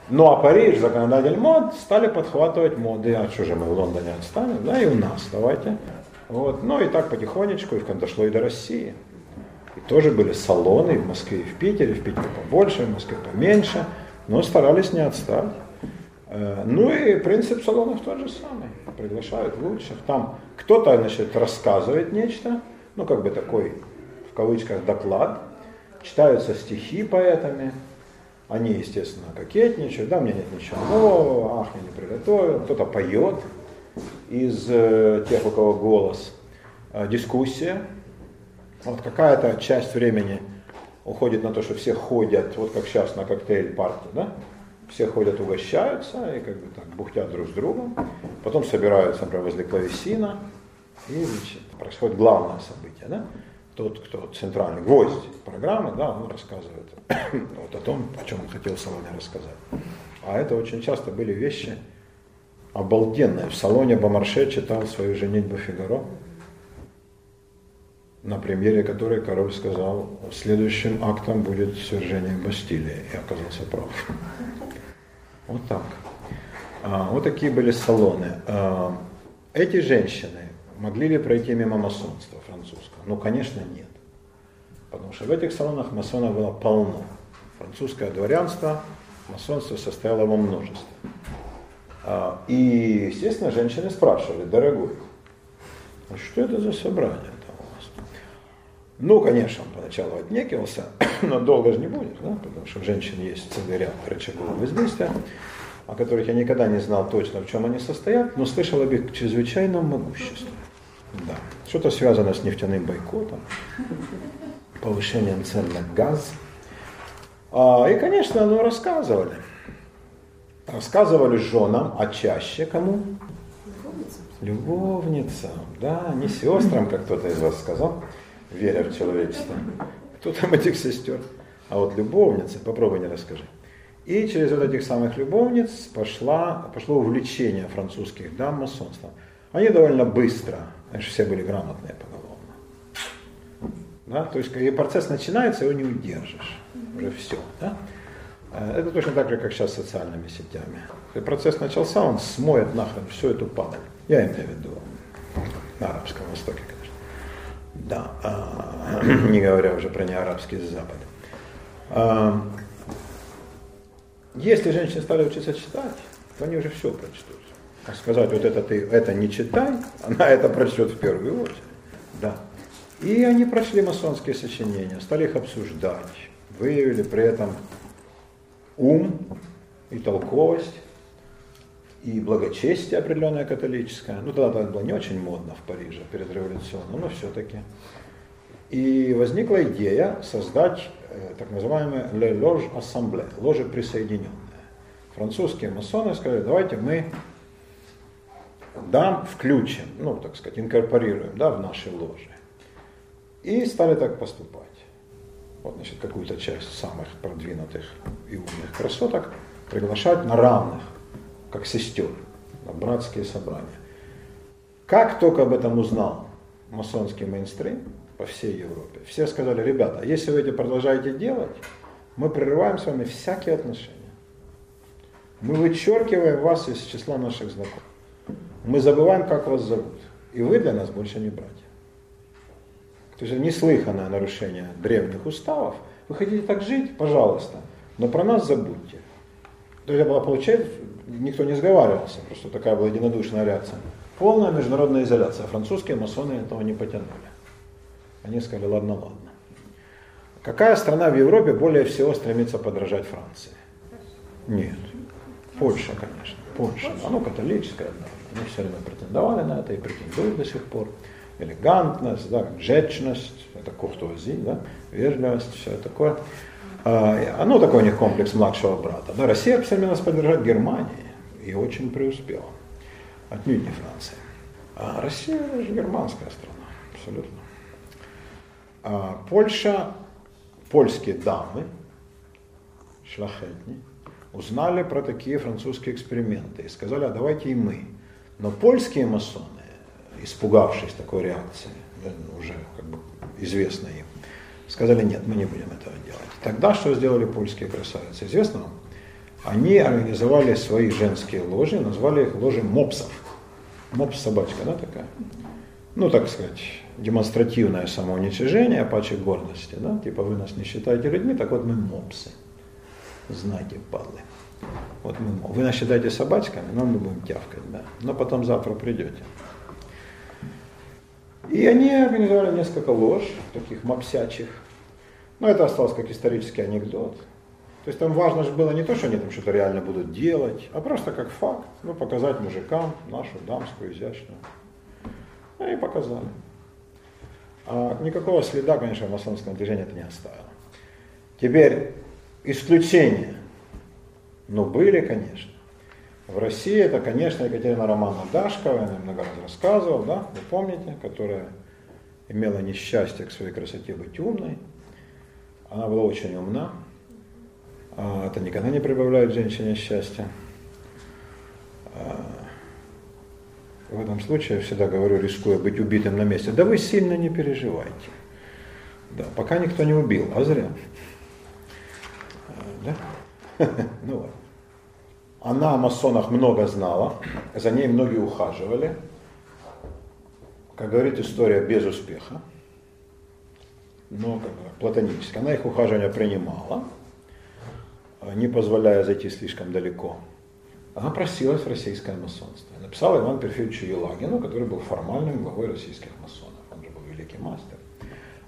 Ну а Париж, законодатель мод, стали подхватывать моды. А что же мы в Лондоне отстанем? Да, и у нас, давайте. Вот. Ну и так потихонечку, и дошло и до России. И тоже были салоны и в Москве, и в Питере, в Питере побольше, в Москве поменьше, но старались не отстать. Э, ну и принцип салонов тот же самый. Приглашают лучших. Там кто-то, значит, рассказывает нечто, ну как бы такой, в кавычках, доклад. Читаются стихи поэтами, они, естественно, кокетничают, да, меня нет ничего нового, ах, я не приготовил. Кто-то поет из э, тех, у кого голос. Э, дискуссия. Вот какая-то часть времени уходит на то, что все ходят, вот как сейчас на коктейль-парти, да? Все ходят, угощаются и как бы так бухтят друг с другом. Потом собираются, например, возле клавесина, и значит, происходит главное событие. Да? тот, кто центральный гвоздь программы, да, он рассказывает вот о том, о чем он хотел салоне рассказать. А это очень часто были вещи обалденные. В салоне Бомарше читал свою женитьбу Фигаро, на премьере которой король сказал, следующим актом будет свержение Бастилии, и оказался прав. Вот так. А, вот такие были салоны. А, эти женщины могли ли пройти мимо масонства французского? Ну, конечно, нет. Потому что в этих салонах масонов было полно. Французское дворянство, масонство состояло во множестве. А, и, естественно, женщины спрашивали, дорогой, а что это за собрание там у вас? Ну, конечно, он поначалу отнекивался, но долго же не будет, да, потому что у женщин есть целый ряд рычагов воздействия о которых я никогда не знал точно, в чем они состоят, но слышал об их чрезвычайном могуществе. Да. Что-то связано с нефтяным бойкотом, повышением цен на газ. А, и, конечно, ну, рассказывали. Рассказывали женам, а чаще кому? Любовницам. Да, не сестрам, как кто-то из вас сказал, веря в человечество. Кто там этих сестер? А вот любовницы, попробуй не расскажи. И через вот этих самых любовниц пошла, пошло увлечение французских дам масонством. Они довольно быстро, конечно, все были грамотные поголовно. Да? То есть и процесс начинается, его не удержишь. Уже все. Да? Э, это точно так же, как сейчас с социальными сетями. Процесс начался, он смоет нахрен всю эту падаль. Я имею в виду на Арабском Востоке, конечно. Да, а, не говоря уже про неарабский Запад. А, если женщины стали учиться читать, то они уже все прочтут. А сказать, вот это ты это не читай, она это прочтет в первую очередь. Да. И они прошли масонские сочинения, стали их обсуждать, выявили при этом ум и толковость, и благочестие определенное католическое. Ну, тогда это было не очень модно в Париже перед революционным, но все-таки. И возникла идея создать Э, так называемые Le Loge Assemblée, ложи присоединенные. Французские масоны сказали, давайте мы дам, включим, ну, так сказать, инкорпорируем да, в наши ложи. И стали так поступать. Вот, значит, какую-то часть самых продвинутых и умных красоток приглашать на равных, как сестер, на братские собрания. Как только об этом узнал масонский мейнстрим, по всей Европе. Все сказали, ребята, если вы это продолжаете делать, мы прерываем с вами всякие отношения. Мы вычеркиваем вас из числа наших знакомых. Мы забываем, как вас зовут. И вы для нас больше не братья. То есть неслыханное нарушение древних уставов. Вы хотите так жить? Пожалуйста. Но про нас забудьте. То есть это было получается, никто не сговаривался, просто такая была единодушная реакция. Полная международная изоляция. Французские масоны этого не потянули. Они сказали, ладно, ладно. Какая страна в Европе более всего стремится подражать Франции? Нет. Польша, конечно. Польша. Оно католическое, да. Они все время претендовали на это и претендуют до сих пор. Элегантность, да, жечность, это куртуази, да, вежливость, все такое. А, ну, такой у них комплекс младшего брата. Да, Россия стремилась поддержать Германии и очень преуспела. Отнюдь не Франция. А Россия же германская страна, абсолютно. А, Польша, польские дамы, шлахетни, узнали про такие французские эксперименты и сказали, а давайте и мы. Но польские масоны, испугавшись такой реакции, уже как бы известно им, сказали, нет, мы не будем этого делать. Тогда что сделали польские красавицы? Известно вам? Они организовали свои женские ложи, назвали их ложи мопсов. Мопс собачка, да, такая? Ну, так сказать, демонстративное самоуничижение, паче гордости, да, типа вы нас не считаете людьми, так вот мы мопсы. Знаете, падлы. Вот мы, вы нас считаете собачками, но мы будем тявкать, да. Но потом завтра придете. И они организовали несколько лож, таких мопсячих. Но это осталось как исторический анекдот. То есть там важно же было не то, что они там что-то реально будут делать, а просто как факт, ну, показать мужикам нашу дамскую изящную. Ну и показали. А никакого следа, конечно, в масонском движении это не оставило. Теперь исключения. Ну, были, конечно. В России это, конечно, Екатерина Романовна Дашкова, я много раз рассказывал, да, вы помните, которая имела несчастье к своей красоте быть умной. Она была очень умна. А, это никогда не прибавляет женщине счастья. А, в этом случае я всегда говорю, рискуя быть убитым на месте, да вы сильно не переживайте. Да, пока никто не убил, а зря. А, да? Ну вот. Она о масонах много знала, за ней многие ухаживали. Как говорит история, без успеха. Но как бы, платонически. Она их ухаживания принимала, не позволяя зайти слишком далеко. Она просилась в российское масонство. Написала Ивану Перфильевичу Елагину, который был формальным главой российских масонов. Он же был великий мастер.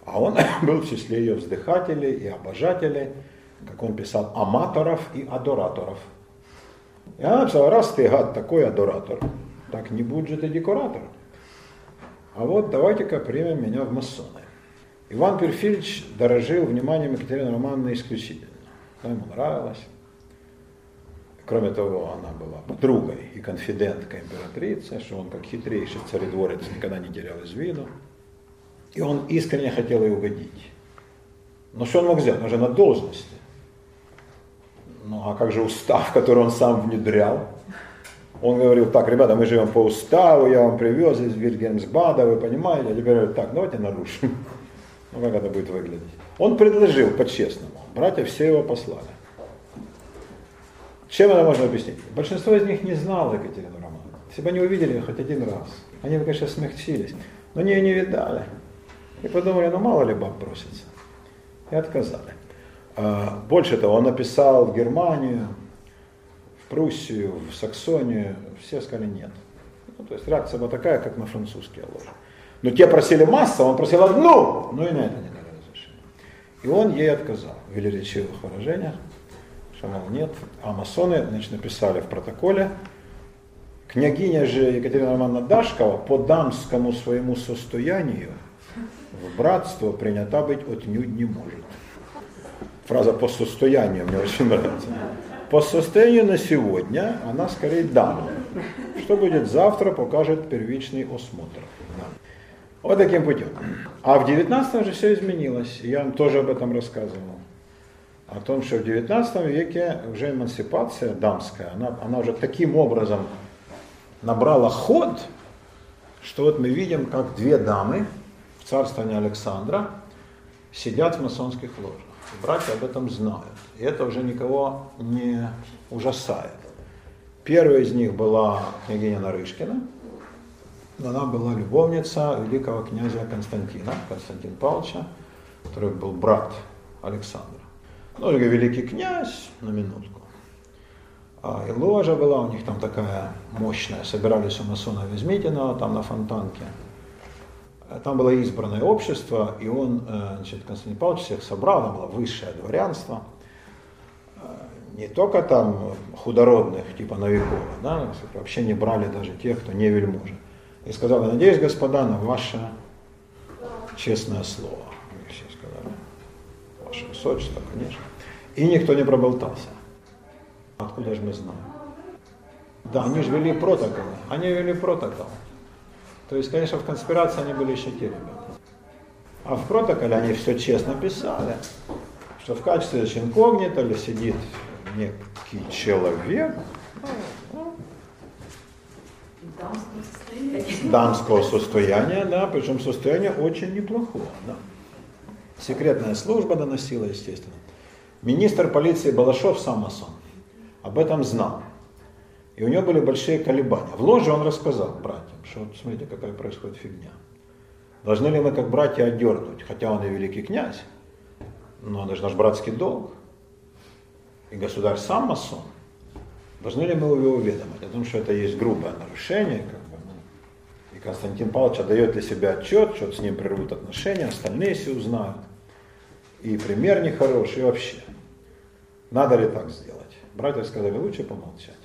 А он был в числе ее вздыхателей и обожателей, как он писал, аматоров и адораторов. И она раз ты, гад, такой адоратор, так не будь же ты декоратор. А вот давайте-ка примем меня в масоны. Иван Перфильевич дорожил вниманием Екатерины Романовны исключительно. Она ему нравилась. Кроме того, она была подругой и конфиденткой императрицы, что он как хитрейший царедворец никогда не терял из виду. И он искренне хотел ей угодить. Но что он мог сделать? Он же на должности. Ну а как же устав, который он сам внедрял? Он говорил, так, ребята, мы живем по уставу, я вам привез из Вильгельмсбада, вы понимаете, а теперь говорят, так, давайте нарушим. Ну как это будет выглядеть? Он предложил по-честному, братья все его послали. Чем это можно объяснить? Большинство из них не знало Екатерину Романовну. Если бы они увидели ее хоть один раз, они бы, конечно, смягчились, но они ее не видали. И подумали, ну мало ли баб бросится. И отказали. А, больше того, он написал в Германию, в Пруссию, в Саксонию, все сказали нет. Ну, то есть реакция была такая, как на французские ложи. Но те просили массу, он просил одну, но и на это не дали разрешения. И он ей отказал в велеречивых выражениях, что, мол, нет. А масоны значит, написали в протоколе, княгиня же Екатерина Романовна Дашкова по дамскому своему состоянию в братство принята быть отнюдь не может. Фраза по состоянию мне очень нравится. По состоянию на сегодня она скорее дама. Что будет завтра, покажет первичный осмотр. Да. Вот таким путем. А в 19 же все изменилось. Я вам тоже об этом рассказывал. О том, что в 19 веке уже эмансипация дамская, она, она уже таким образом набрала ход, что вот мы видим, как две дамы в царствовании Александра сидят в масонских ложах. Братья об этом знают. И это уже никого не ужасает. Первая из них была княгиня Нарышкина. Она была любовница великого князя Константина, Константина Павловича, который был брат Александра. Ну, великий князь, на минутку. А, и ложа была у них там такая мощная. Собирались у масона Везмитина там на Фонтанке. Там было избранное общество, и он, э, значит, Константин Павлович всех собрал, там было высшее дворянство. Э, не только там худородных, типа Новикова, да, вообще не брали даже тех, кто не вельможа. И сказал, надеюсь, господа, на ваше честное слово. И все сказали, ваше высочество, конечно. И никто не проболтался. Откуда же мы знаем? Да, они же вели протоколы. Они вели протокол. То есть, конечно, в конспирации они были еще те ребята. А в протоколе они все честно писали, что в качестве инкогнито сидит некий человек, дамского состояния, да, причем состояние очень неплохое, да. Секретная служба доносила, естественно. Министр полиции Балашов сам масон об этом знал. И у него были большие колебания. В ложе он рассказал братьям, что вот смотрите, какая происходит фигня. Должны ли мы как братья отдернуть, хотя он и великий князь, но это же наш братский долг. И государь сам масон. Должны ли мы его уведомить о том, что это есть грубое нарушение, как бы, ну, и Константин Павлович отдает для себя отчет, что с ним прервут отношения, остальные все узнают. И пример нехороший, и вообще. Надо ли так сделать? Братья сказали, лучше помолчать.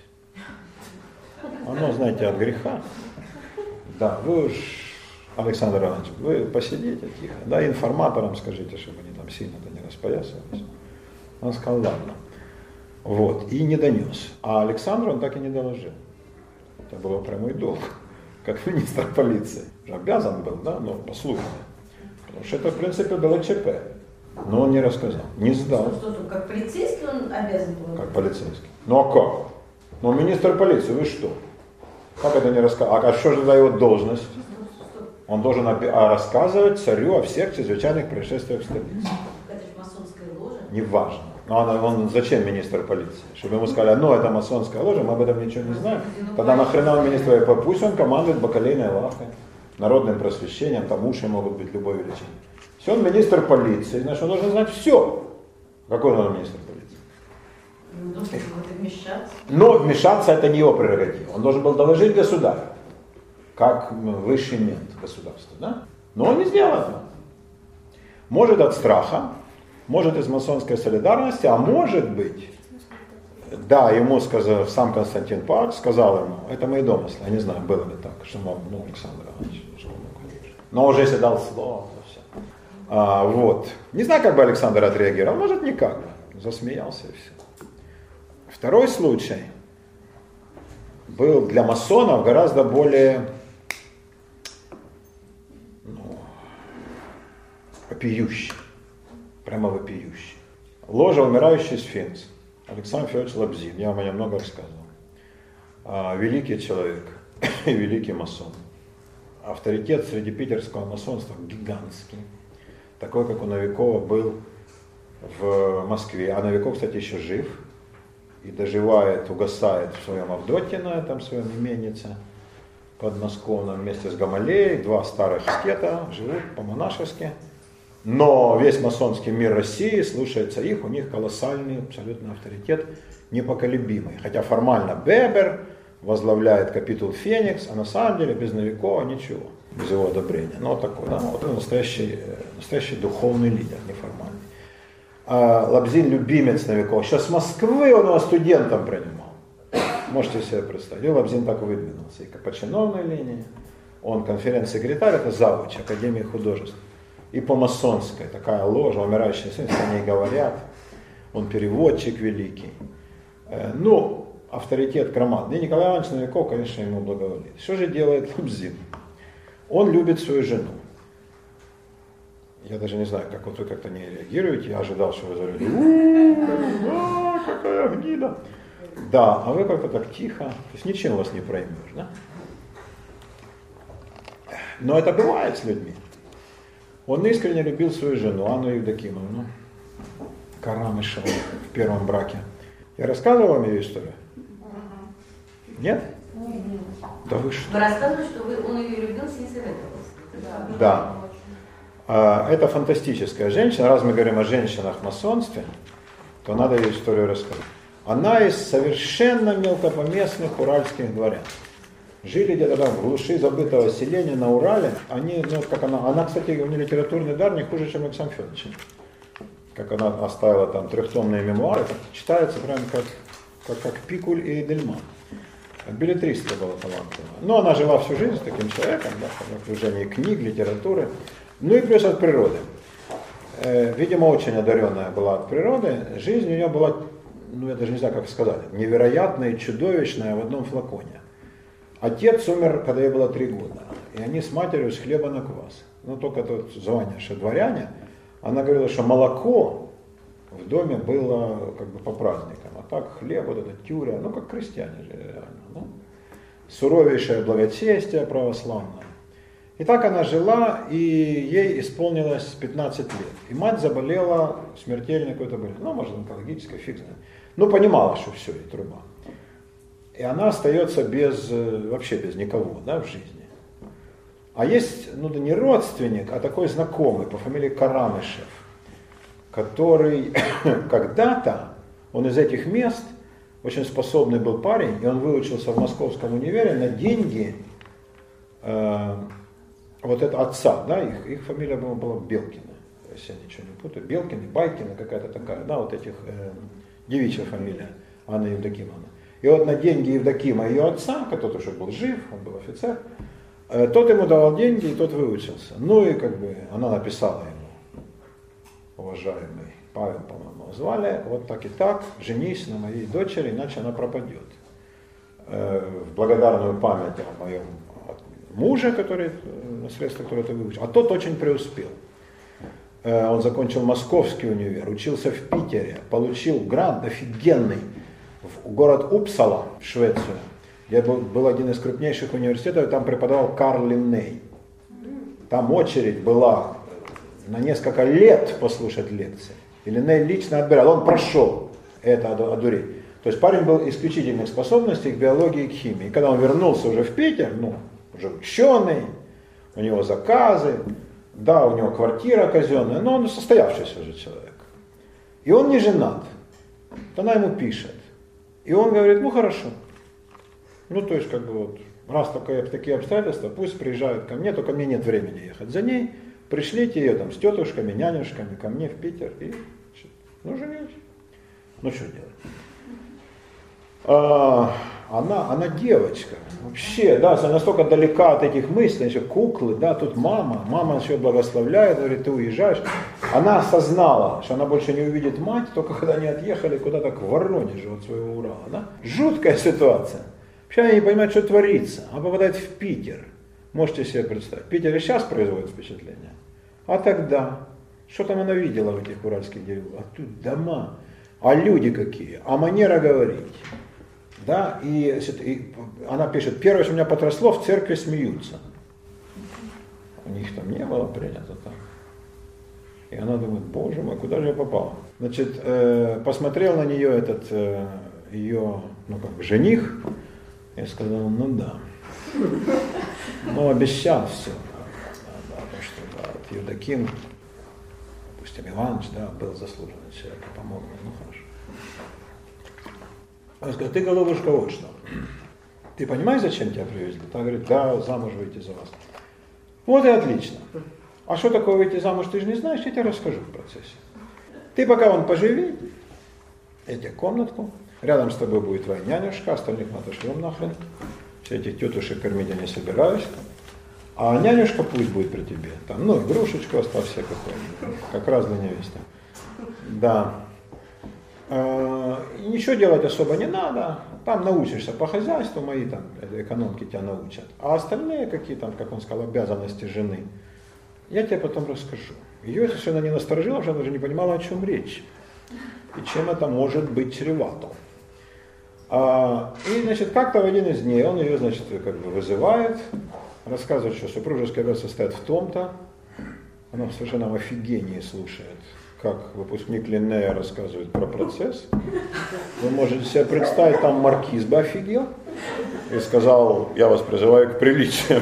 Оно, знаете, от греха. Да, вы уж, Александр Иванович, вы посидите тихо, да, информаторам скажите, чтобы они там сильно-то не распоясывались. Он сказал, ладно. Вот, и не донес. А Александру он так и не доложил. Это был прямой долг, как министр полиции. Обязан был, да, но послушно. Потому что это, в принципе, было ЧП. Но он не рассказал, не сдал. Что, что, как полицейский он обязан был? Как полицейский. Ну а как? Ну министр полиции, вы что? Как это не рассказал? А что же за его должность? Он должен а, рассказывать царю о всех чрезвычайных происшествиях в столице. Это же масонская ложа. Неважно. Но он, он зачем министр полиции? Чтобы ему сказали, ну это масонская ложа, мы об этом ничего не знаем. Тогда нахрена он министр, пусть он командует бакалейной лавкой, народным просвещением, там уши могут быть любой величины. Все, он министр полиции, значит, он должен знать все. Какой он министр полиции? Ну. Но вмешаться это не его прерогатива. Он должен был доложить государю, как высший мент государства. Да? Но он не сделал этого. Может от страха, может из масонской солидарности, а может быть, да, ему сказал, сам Константин Пак сказал ему, это мои домыслы, я не знаю, было ли так, что мог, ну, Александр Иванович, конечно. Но уже если дал слово, то все. А, вот. Не знаю, как бы Александр отреагировал, может никак, засмеялся и все. Второй случай был для масонов гораздо более ну, вопиющий прямо вопиющий. Ложа «Умирающий сфинкс». Александр Федорович Лабзин, я вам о нем много рассказывал. А, великий человек и великий масон. Авторитет среди питерского масонства гигантский. Такой, как у Новикова был в Москве. А Новиков, кстати, еще жив. И доживает, угасает в своем Авдоте на этом своем именице подмосковном вместе с Гамалеей. Два старых скета живут по-монашески. Но весь масонский мир России слушается их, у них колоссальный абсолютно авторитет, непоколебимый. Хотя формально Бебер возглавляет капитул Феникс, а на самом деле без Новикова ничего, без его одобрения. Ну, вот такой, да, вот он настоящий, настоящий духовный лидер, неформальный. А Лабзин любимец Новикова. Сейчас с Москвы он его студентом принимал. Можете себе представить. И Лабзин так выдвинулся. И по чиновной линии. Он конференц-секретарь, это завуч Академии художеств и по-масонской, такая ложа, умирающий сын, о ней говорят, он переводчик великий. Э, ну, авторитет громадный. И Николай Иванович Новиков, конечно, ему благоволит. Что же делает Лобзин? Он любит свою жену. Я даже не знаю, как вот вы как-то не реагируете. Я ожидал, что вы говорите, какая гнида. Да, а вы как-то так тихо. То есть ничем вас не проймешь, да? Но это бывает с людьми. Он искренне любил свою жену, Анну Евдокимовну Карамышеву в первом браке. Я рассказывал вам ее историю? Нет? Да вы что? Вы рассказывали, что вы, он ее любил, с ней советовался. Да. А, это фантастическая женщина. Раз мы говорим о женщинах в масонстве, то надо ее историю рассказать. Она из совершенно мелкопоместных уральских дворян жили где-то там в глуши забытого селения на Урале. Они, ну, как она, она, кстати, у нее литературный дар не хуже, чем Александр Федорович. Как она оставила там трехтомные мемуары, читается прям как, как, как Пикуль и Эдельман. Билетристка была талантливая. Но она жила всю жизнь с таким человеком, да, в окружении книг, литературы. Ну и плюс от природы. Э, видимо, очень одаренная была от природы. Жизнь у нее была, ну я даже не знаю, как сказать, невероятная и чудовищная в одном флаконе. Отец умер, когда ей было три года, и они с матерью с хлеба на квас. Ну, только тут звание, что дворяне. Она говорила, что молоко в доме было как бы по праздникам, а так хлеб, вот это тюря, ну, как крестьяне же реально. Ну, суровейшее благочестие православное. И так она жила, и ей исполнилось 15 лет. И мать заболела смертельной какой-то болезнью, ну, может, онкологической, фиг знает. Ну, понимала, что все, и труба и она остается без, э, вообще без никого да, в жизни. А есть, ну да не родственник, а такой знакомый по фамилии Карамышев, который когда-то, он из этих мест, очень способный был парень, и он выучился в Московском универе на деньги э, вот это отца, да, их, их фамилия была, была Белкина, если я ничего не путаю, Белкина, Байкина какая-то такая, да, вот этих, э, девичья фамилия, Анна Евдокимовна. И вот на деньги Евдокима, ее отца, который уже был жив, он был офицер, э, тот ему давал деньги, и тот выучился. Ну и как бы она написала ему, уважаемый Павел, по-моему, звали, вот так и так, женись на моей дочери, иначе она пропадет. Э, в благодарную память о моем муже, который, на средства, которые ты выучил. А тот очень преуспел. Э, он закончил Московский универ, учился в Питере, получил грант офигенный в город Упсала, в Швецию, где был, был один из крупнейших университетов, там преподавал Карл Линней. Там очередь была на несколько лет послушать лекции. И Линней лично отбирал, он прошел это одурить. То есть парень был исключительных способностей к биологии и к химии. И когда он вернулся уже в Питер, ну, уже ученый, у него заказы, да, у него квартира казенная, но он состоявшийся уже человек. И он не женат. Она ему пишет. И он говорит, ну хорошо. Ну то есть как бы вот, раз такие, такие обстоятельства, пусть приезжают ко мне, только мне нет времени ехать за ней. Пришлите ее там с тетушками, нянюшками ко мне в Питер и ну женись. Ну что делать? А, она, она девочка. Вообще, да, она настолько далека от этих мыслей, еще куклы, да, тут мама, мама еще благословляет, говорит, ты уезжаешь. Она осознала, что она больше не увидит мать, только когда они отъехали куда-то к Воронежу от своего Урала, да. Жуткая ситуация. Вообще она не понимает, что творится. Она попадает в Питер. Можете себе представить. Питер и сейчас производит впечатление. А тогда, что там она видела в этих уральских деревьях? А тут дома, а люди какие, а манера говорить. Да, и, и она пишет, первое, что меня потросло, в церкви смеются. У них там не было принято так. И она думает, боже мой, куда же я попал? Значит, э, посмотрел на нее этот э, ее, ну как жених, и сказал, ну да. Ну обещал все. Да, что да, вот Евдоким, допустим, Иванович, да, был заслуженный человек, помог мне, ну Он сказал, ты, голубушка, вот что. Ты понимаешь, зачем тебя привезли? Та говорит, да, замуж выйти за вас. Вот и отлично. А что такое выйти замуж, ты же не знаешь, я тебе расскажу в процессе. Ты пока вон поживи, тебе комнатку, рядом с тобой будет твоя нянюшка, остальных мы отошлем нахрен. Все этих тетушек кормить я не собираюсь. А нянюшка пусть будет при тебе. Там, ну, игрушечку оставь себе какую-нибудь. Как раз для невесты. Да. Э, ничего делать особо не надо, там научишься по хозяйству, мои там экономки тебя научат. А остальные какие там, как он сказал, обязанности жены, я тебе потом расскажу. Ее совершенно не насторожило, что она даже не понимала, о чем речь. И чем это может быть чревато. А, и, значит, как-то в один из дней он ее, значит, как бы вызывает, рассказывает, что супружеская обязанность состоит в том-то, она в совершенно офигении слушает как выпускник Линнея рассказывает про процесс. Вы можете себе представить, там маркиз бы офигел и сказал, я вас призываю к приличию.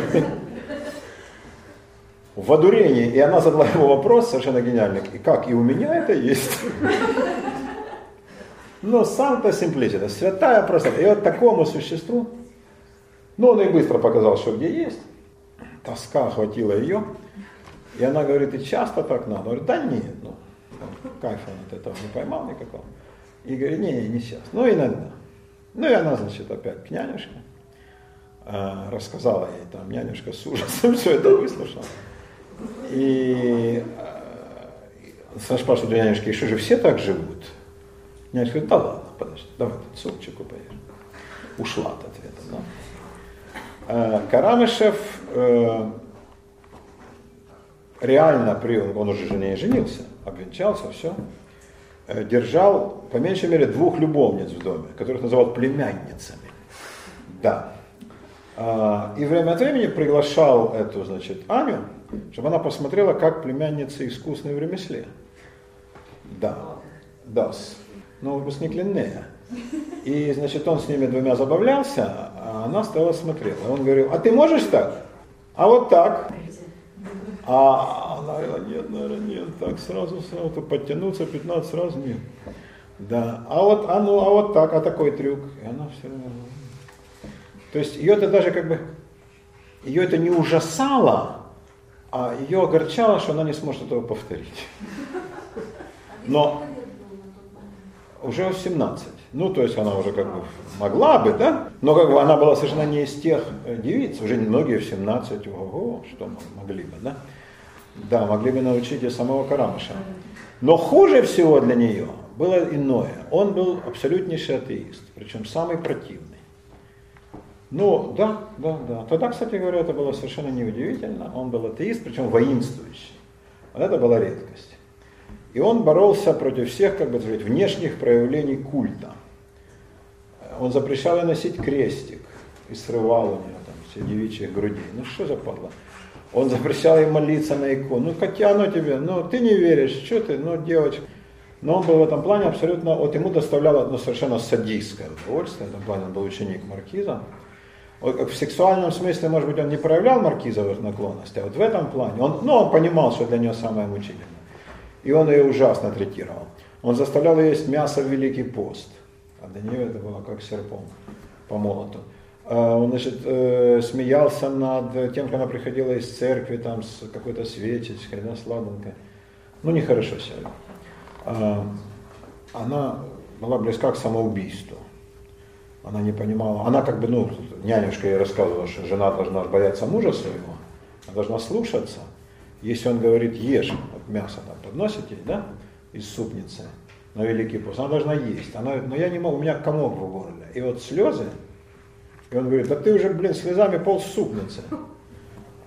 В одурении, и она задала ему вопрос совершенно гениальный, и как, и у меня это есть? Но сам-то симпличина, святая просто. И вот такому существу, ну он и быстро показал, что где есть, тоска охватила ее, и она говорит, и часто так надо? Говорит, да нет, ну, кайфа он от этого не поймал никакого. И говорит, не, не, не сейчас, ну иногда. Ну и она, значит, опять к нянюшке, э, рассказала ей там, нянюшка с ужасом все это выслушала. И э, Саша спрашивает у нянюшки, еще же все так живут? Нянюшка говорит, да ладно, подожди, давай тут супчику поешь. Ушла от ответа. Да? Э, Карамышев э, реально, при, он уже жене женился, обвенчался, все, э, держал по меньшей мере двух любовниц в доме, которых называл племянницами. Да. А, и время от времени приглашал эту, значит, Аню, чтобы она посмотрела, как племянница искусны в ремесле. Да, да, но выпускник Линнея. И, значит, он с ними двумя забавлялся, а она стала смотреть. Он говорил, а ты можешь так? А вот так? А она говорила, нет, наверное, нет, так сразу, сразу, то подтянуться 15 раз нет. Да, а вот, а ну, а вот так, а такой трюк. И она все равно. То есть ее это даже как бы, ее это не ужасало, а ее огорчало, что она не сможет этого повторить. Но уже в 17. Ну, то есть она уже как бы могла бы, да? Но как бы она была совершенно не из тех э, девиц, уже многие в 17, ого, что могли бы, да? Да, могли бы научить и самого Карамыша. Но хуже всего для нее было иное. Он был абсолютнейший атеист, причем самый противный. Ну, да, да, да. Тогда, кстати говоря, это было совершенно неудивительно. Он был атеист, причем воинствующий. Вот это была редкость. И он боролся против всех, как бы сказать, внешних проявлений культа. Он запрещал ей носить крестик и срывал у нее там все девичьих грудей. Ну что за падла? Он запрещал ей молиться на икону. Ну какие оно тебе? Ну ты не веришь, что ты? Ну девочка. Но он был в этом плане абсолютно, вот ему доставляло ну, совершенно садистское удовольствие, в этом плане он был ученик Маркиза. Вот, в сексуальном смысле, может быть, он не проявлял маркизовых наклонностей, а вот в этом плане, он, ну, он понимал, что для нее самое мучительное. И он ее ужасно третировал. Он заставлял ее есть мясо в Великий пост. А для нее это было как серпом по молоту. А он, значит, э, смеялся над тем, как она приходила из церкви, там, с какой-то свечечкой, да, сладенькой. Ну, нехорошо себя. А, она была близка к самоубийству. Она не понимала, она как бы, ну, нянюшка ей рассказывала, что жена должна бояться мужа своего, она должна слушаться. Если он говорит, ешь, вот мясо там подносит ей, да, из супницы на Великий пост, она должна есть. Она но я не могу, у меня комок в горле. И вот слезы, и он говорит, да ты уже, блин, слезами пол супницы.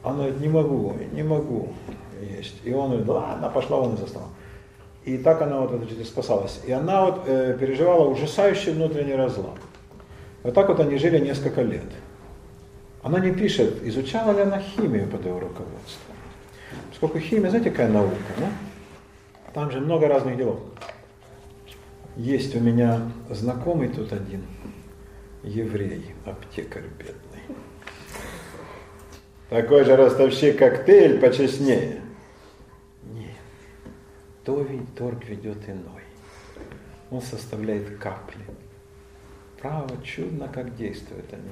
Она говорит, не могу, не могу есть. И он говорит, ладно, пошла он за стол. И так она вот значит, спасалась. И она вот э, переживала ужасающий внутренний разлад. Вот так вот они жили несколько лет. Она не пишет, изучала ли она химию под его руководством. Поскольку химия, знаете, какая наука, да? Там же много разных делов. Есть у меня знакомый тут один, еврей, аптекарь бедный. Такой же ростовщик коктейль почестнее. Товий торг ведет иной. Он составляет капли. Право, чудно, как действуют они.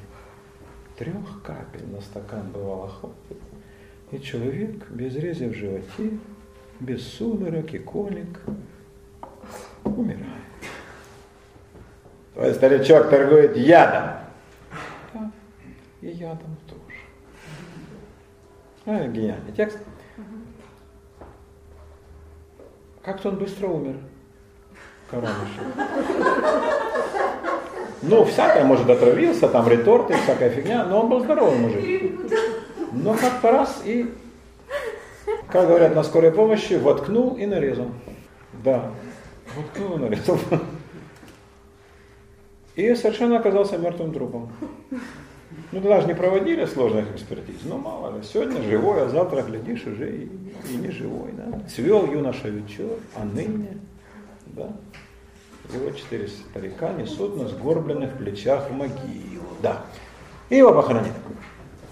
Трех капель на стакан бывало хватит. И человек без рези в животе, без судорог и колик умирает. Твой старичок торгует ядом. Да, и ядом тоже. А, гениальный текст. Как-то он быстро умер. Коронышев. Ну, всякое, может, отравился, там реторты, всякая фигня, но он был здоровый мужик. Но как-то раз и, как говорят на скорой помощи, воткнул и нарезал. Да, воткнул и нарезал. И совершенно оказался мертвым трупом. Ну, даже не проводили сложных экспертиз, ну, мало ли, сегодня живой, а завтра, глядишь, уже и, и не живой, да. Цвел юноша вечер, а ныне, да, его четыре старика несут на сгорбленных плечах в могилу, да. И его похоронили.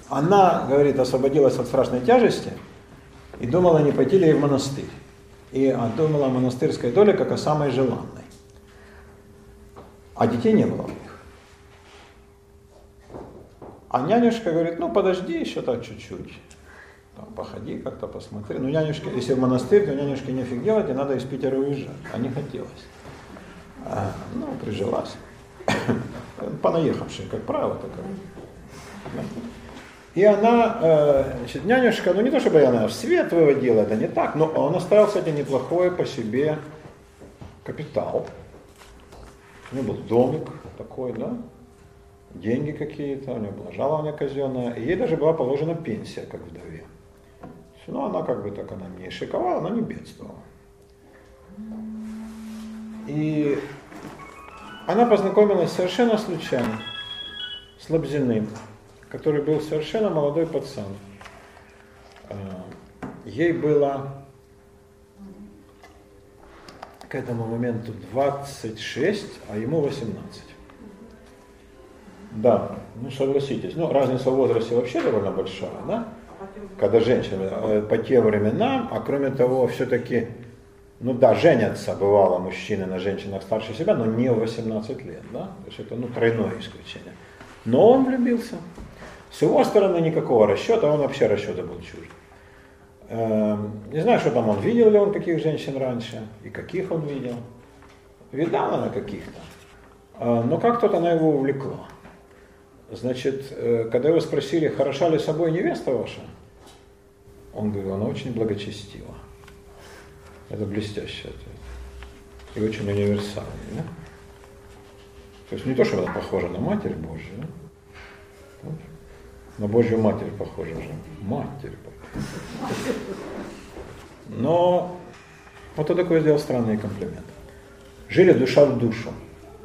Она, говорит, освободилась от страшной тяжести и думала, не пойти ли ей в монастырь. И думала о монастырской доле как о самой желанной. А детей не было у них. А нянюшка говорит, ну подожди еще так чуть-чуть. Там, походи как-то, посмотри. Ну нянюшка, если в монастырь, то нянюшке нефиг делать, и надо из Питера уезжать. А не хотелось. А, ну, прижилась. Понаехавшая, как правило, такая. И она, э, значит, нянюшка, ну не то чтобы она в свет выводила, это не так, но он оставил, кстати, неплохой по себе капитал. У него был домик такой, да, деньги какие-то, у нее было жалование казенное, и ей даже была положена пенсия, как вдове. Ну, она как бы так, она не шиковала, она не бедствовала. И она познакомилась совершенно случайно с Лобзиным, который был совершенно молодой пацан. А, ей было к этому моменту 26, а ему 18. Да, ну согласитесь. Ну, разница в возрасте вообще довольно большая, да? Когда женщины э, по тем временам, а кроме того, все-таки, ну да, женятся, бывало, мужчины на женщинах старше себя, но не в 18 лет, да? То есть это, ну, тройное исключение. Но он влюбился. С его стороны никакого расчета, он вообще расчета был чужд. Эм, не знаю, что там он видел ли он каких женщин раньше, и каких он видел. Видал она каких-то. Э, но как-то она его увлекла. Значит, э, когда его спросили, хороша ли собой невеста ваша, он говорил, она очень благочестива. Это блестящий ответ. И очень универсальный. Да? То есть не то, что она похожа на Матерь Божью, да? на Божью Матерь похожа же. Матерь. Но Вот он такой сделал странный комплимент. Жили душа в душу.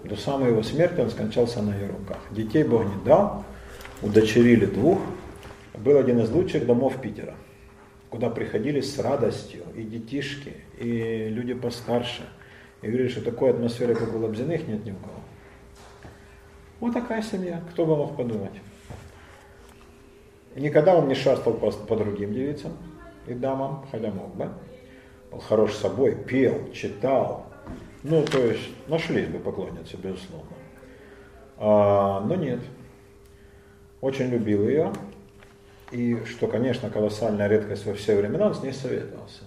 До самой его смерти он скончался на ее руках. Детей Бог не дал, удочерили двух. Был один из лучших домов Питера, куда приходили с радостью и детишки, и люди постарше. И говорили, что такой атмосферы, как у Лобзиных, нет ни у кого. Вот такая семья, кто бы мог подумать. Никогда он не шастал по, по другим девицам и дамам, хотя мог бы. Был хорош собой, пел, читал, ну, то есть нашлись бы поклонницы, безусловно. А, но нет. Очень любил ее. И, что, конечно, колоссальная редкость во все времена, он с ней советовался.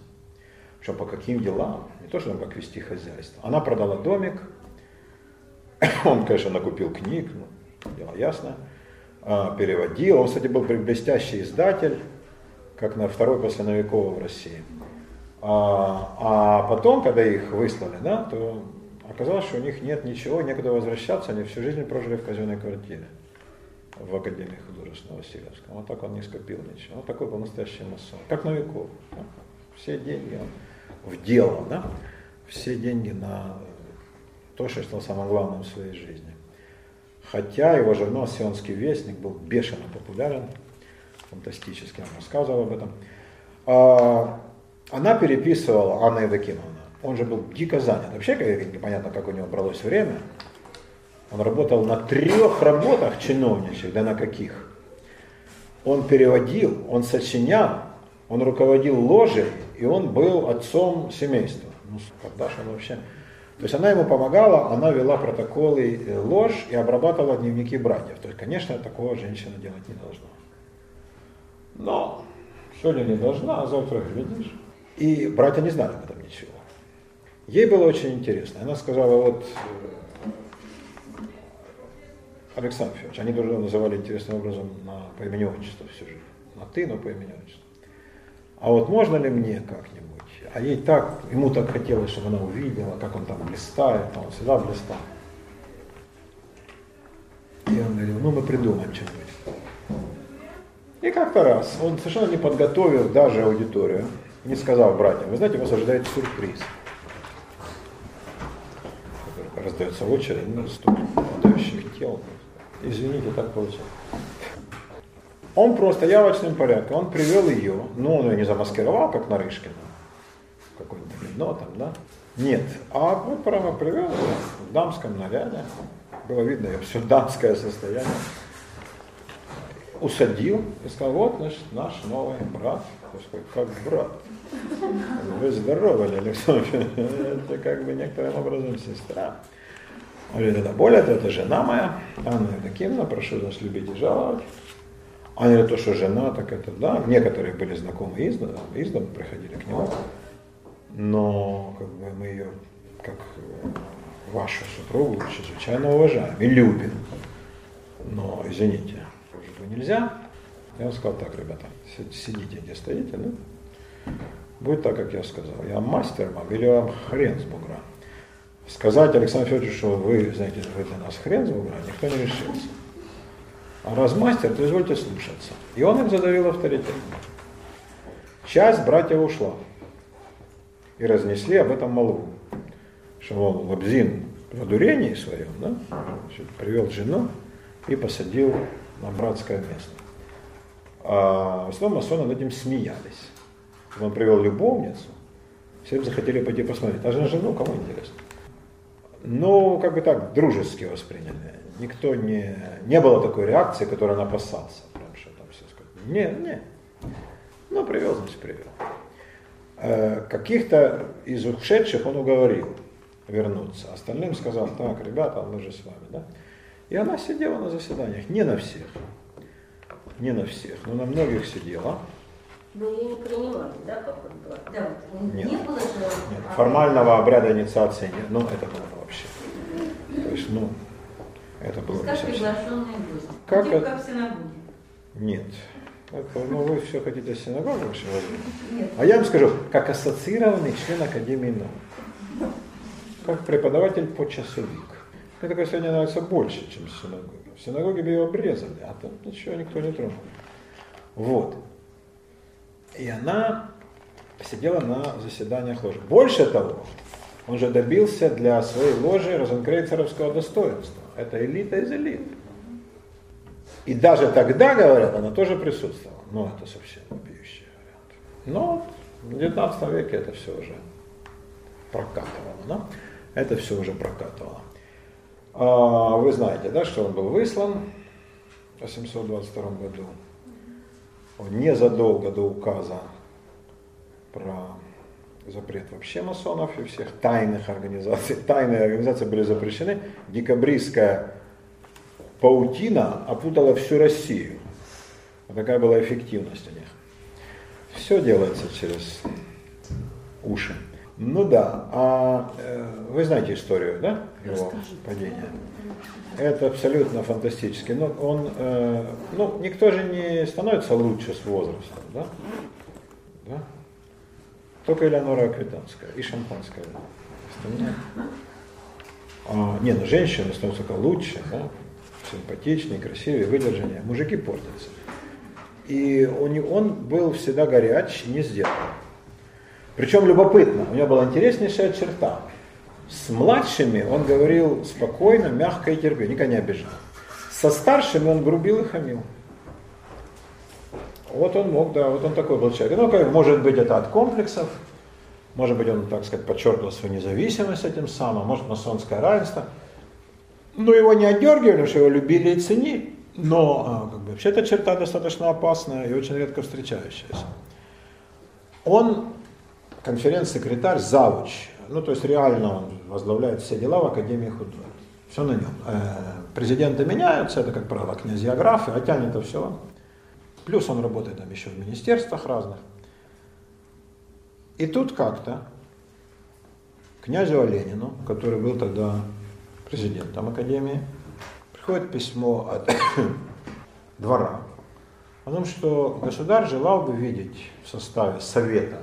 Что по каким делам, не то, что там как вести хозяйство. Она продала домик, он, конечно, накупил книг, ну, дело ясно, переводил. Он, кстати, был блестящий издатель, как на второй после Новикова в России. А, а потом, когда их выслали, да, то оказалось, что у них нет ничего, некуда возвращаться, они всю жизнь прожили в казенной квартире в Академии художественного Васильевского. Вот так он не скопил ничего. Вот такой был настоящий масон. Как Новиков. Да? Все деньги он в дело, да? все деньги на то, что стало самым главным в своей жизни. Хотя его журнал «Сионский вестник» был бешено популярен, фантастически, он рассказывал об этом. А, она переписывала, Анна Евдокимовна, он же был дико занят. Вообще непонятно, как у него бралось время. Он работал на трех работах чиновничьих, да на каких. Он переводил, он сочинял, он руководил ложей, и он был отцом семейства. Ну, он вообще... То есть она ему помогала, она вела протоколы э, ложь и обрабатывала дневники братьев. То есть, конечно, такого женщина делать не должна. Но сегодня не должна, а завтра глядишь. И братья не знали об этом ничего. Ей было очень интересно. Она сказала, вот э, Александр Федорович, они тоже называли интересным образом на, по имени отчеству всю жизнь. На ты, но по имени отчеству. А вот можно ли мне как-нибудь? А ей так, ему так хотелось, чтобы она увидела, как он там блистает, а он всегда блистал. И он говорил, ну мы придумаем что-нибудь. И как-то раз, он совершенно не подготовил даже аудиторию, не сказал братьям, вы знаете, вас ожидает сюрприз. Раздается очередь, ну, стук падающих тел. Извините, так получилось. Он просто явочным порядком, он привел ее, ну он ее не замаскировал, как Нарышкина, какой-нибудь вино там, да? Нет, а вот прямо привел в дамском наряде, было видно ее все дамское состояние, усадил и сказал, вот, значит, наш новый брат, как брат. Вы здоровы, Александр Это как бы некоторым образом сестра. Он говорит, это более того, это жена моя, Анна Евдокимовна, прошу нас любить и жаловать. А говорит, то, что жена, так это да. Некоторые были знакомы издавна, издавна приходили к нему. Но как бы мы ее, как э, вашу супругу, чрезвычайно уважаем и любим. Но, извините, уже нельзя. Я сказал так, ребята, сидите, где стоите, да? Будет так, как я сказал. Я мастер могу или вам хрен с бугра. Сказать Александру Федоровичу, что вы, знаете, вы для нас хрен с бугра, никто не решился. А раз мастер, то извольте слушаться. И он им задавил авторитет. Часть братьев ушла. И разнесли об этом молву. Что, мол, Лобзин в одурении своем, да, привел жену и посадил на братское место. А в основном масоны над этим смеялись. Он привел любовницу, все захотели пойти посмотреть. А жену кому интересно? Ну, как бы так, дружески восприняли. Никто не, не было такой реакции, которой он опасался. Прям, что там все сказать. Не, не. Ну, привел, значит, привел. Э, каких-то из ушедших он уговорил вернуться. Остальным сказал, так, ребята, мы же с вами, да? И она сидела на заседаниях, не на всех, не на всех, но на многих сидела. Но ее не принимали, да, как он был? Да, вот, Нет. не было же... Нет, формального обряда инициации нет, ну это было вообще. То есть, ну, это было Как приглашенные гости. Как как в синагоге. Нет. Это, ну, вы все хотите синагогу вообще. Нет. А я вам скажу, как ассоциированный член Академии наук, как преподаватель по часовик. Мне такое сегодня нравится больше, чем в синагоге. В синагоге бы его обрезали, а там ничего никто не тронул. Вот. И она сидела на заседаниях ложи. Больше того, он же добился для своей ложи розенкрейцеровского достоинства. Это элита из элит. И даже тогда, говорят, она тоже присутствовала. Но это совсем вопиющий вариант. Но в 19 веке это все уже прокатывало. Да? Это все уже прокатывало. А, вы знаете, да, что он был выслан в 822 году. Он незадолго до указа про запрет вообще масонов и всех тайных организаций. Тайные организации были запрещены. Декабристская паутина опутала всю Россию. Вот такая была эффективность у них. Все делается через уши. Ну да, а э, вы знаете историю, да, его падения? Это абсолютно фантастически. Но он, э, ну, никто же не становится лучше с возрастом, да? да? Только Элеонора Аквитанская и шампанское. Остальное. А, не, ну женщины становятся только лучше, да? Симпатичнее, красивее, выдержаннее. Мужики портятся. И он, он был всегда горяч, не сдержан. Причем любопытно, у него была интереснейшая черта. С младшими он говорил спокойно, мягко и терпеливо, никогда не обижал. Со старшими он грубил и хамил. Вот он мог, да, вот он такой был человек. Ну, как, может быть, это от комплексов, может быть, он, так сказать, подчеркивал свою независимость этим самым, может, масонское равенство. Но его не отдергивали, что его любили и ценили. Но а, как бы, вообще эта черта достаточно опасная и очень редко встречающаяся. Он конференц-секретарь, завуч. Ну, то есть реально он возглавляет все дела в Академии художеств. Все на нем. Э, президенты меняются, это, как правило, князья-графы, а тянет все. Плюс он работает там еще в министерствах разных. И тут как-то князю Оленину, который был тогда президентом Академии, приходит письмо от двора о том, что государь желал бы видеть в составе совета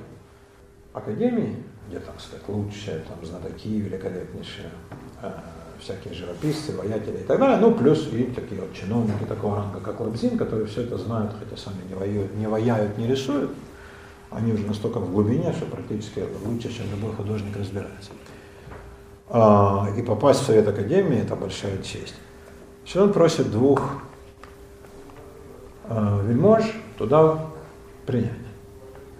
академии, где там, сказать, лучшие там, знатоки, великолепнейшие, э, всякие живописцы, воятели и так далее, ну, плюс и такие вот чиновники такого ранга, как Лобзин, которые все это знают, хотя сами не воюют, не ваяют, не рисуют, они уже настолько в глубине, что практически лучше, чем любой художник разбирается. А, и попасть в Совет Академии – это большая честь. Что он просит двух э, вельмож туда принять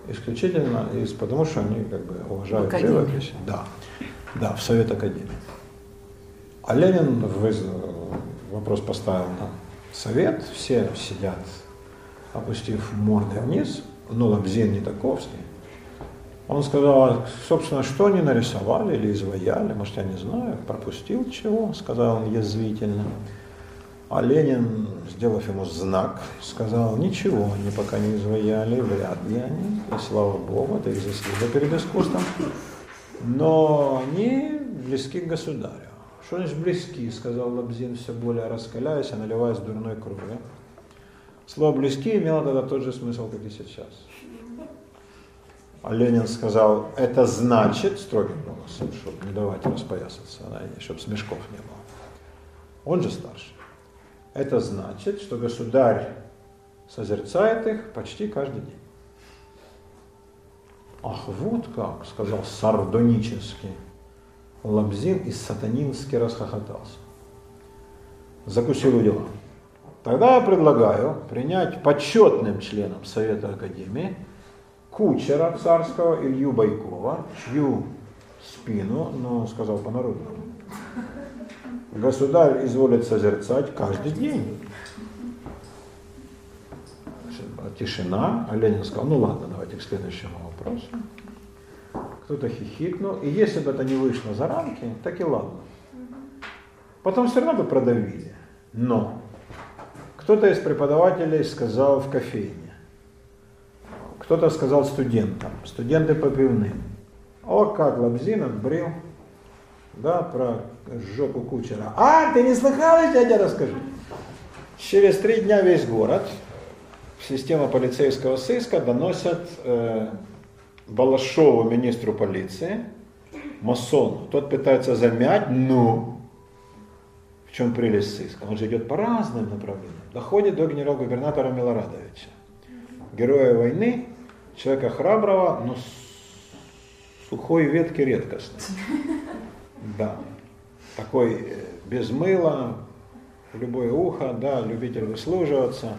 исключительно из, потому что они как бы уважают живопись. Да, да, в Совет Академии. А Ленин вопрос поставил на совет, все сидят, опустив морды вниз, ну, Лобзин не таковский. Он сказал, собственно, что они нарисовали или изваяли, может, я не знаю, пропустил чего, сказал он язвительно. А Ленин, сделав ему знак, сказал, ничего они пока не изваяли, вряд ли они, и слава Богу, это их заслуга перед искусством, но они близки к государю. Что значит близки, сказал Лобзин, все более раскаляясь и наливаясь дурной кровью. Слово близки имело тогда тот же смысл, как и сейчас. А Ленин сказал, это значит, строгим голосом, чтобы не давать распоясаться, чтобы смешков не было. Он же старший. Это значит, что государь созерцает их почти каждый день. Ах, вот как, сказал сардонически. Лабзин и сатанински расхохотался. Закусил у дела. Тогда я предлагаю принять почетным членом Совета Академии кучера царского Илью Байкова, чью спину, ну, сказал по-народному, Государь изволит созерцать каждый день. Тишина, а Ленин сказал, ну ладно, давайте к следующему вопросу. Кто-то хихикнул, и если бы это не вышло за рамки, так и ладно. Потом все равно бы продавили. Но кто-то из преподавателей сказал в кофейне, кто-то сказал студентам, студенты по пивным. О, как Лобзин отбрил, да, про жопу кучера. А, ты не слыхал, я тебе расскажу. Через три дня весь город в систему полицейского сыска доносят э, Балашову, министру полиции, масону. Тот пытается замять, ну, в чем прелесть сыска? Он же идет по разным направлениям. Доходит до генерал-губернатора Милорадовича. Героя войны, человека храброго, но Сухой ветки редкостный. Да. Такой э, без мыла, любое ухо, да, любитель выслуживаться.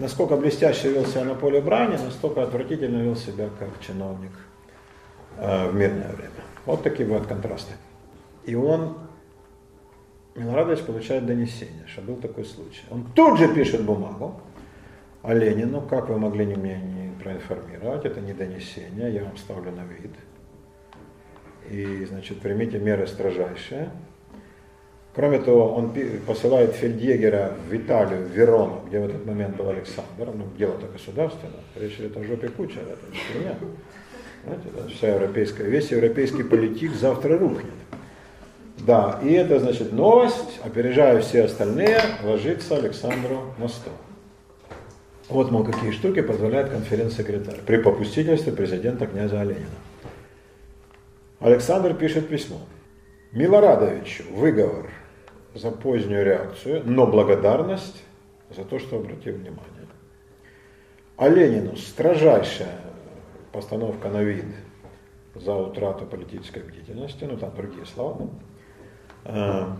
Насколько блестяще вел себя на поле брани, настолько отвратительно вел себя как чиновник э, в мирное время. Вот такие бывают контрасты. И он, Милорадович, получает донесение, что был такой случай. Он тут же пишет бумагу о Ленину, как вы могли меня не проинформировать, это не донесение, я вам ставлю на вид. И, значит, примите меры строжайшие. Кроме того, он посылает фельдъегера в Италию, в Верону, где в этот момент был Александр, ну, дело-то государственное, речь идет о жопе Кучера, это не. Знаете, вся европейская, весь европейский политик завтра рухнет. Да, и это, значит, новость, опережая все остальные, ложится Александру на стол. Вот, мол, какие штуки позволяет конференц-секретарь при попустительстве президента князя Оленина. Александр пишет письмо. Милорадовичу выговор за позднюю реакцию, но благодарность за то, что обратил внимание. А Ленину строжайшая постановка на вид за утрату политической бдительности, ну там другие слова. А,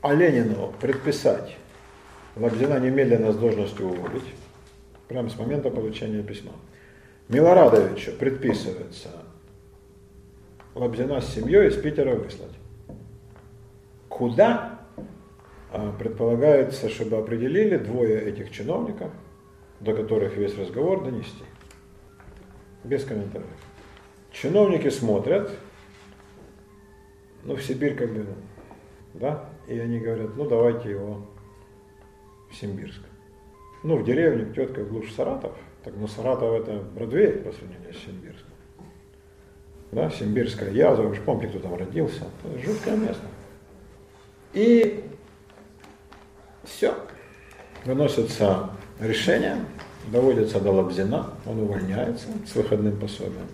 а Ленину предписать Лобзина немедленно с должности уволить, прямо с момента получения письма. Милорадовичу предписывается Лобзина с семьей из Питера выслать. Куда? А, предполагается, чтобы определили двое этих чиновников, до которых весь разговор донести. Без комментариев. Чиновники смотрят, ну, в Сибирь как бы, да, и они говорят, ну, давайте его в Симбирск. Ну, в деревню, к тетке в глушь Саратов, так, ну, Саратов это Бродвей по сравнению с Симбирском. Да, Симбирская язва, вы же помните, кто там родился. Это жуткое место. И все. Выносится решение, доводится до Лобзина, он увольняется с выходным пособием.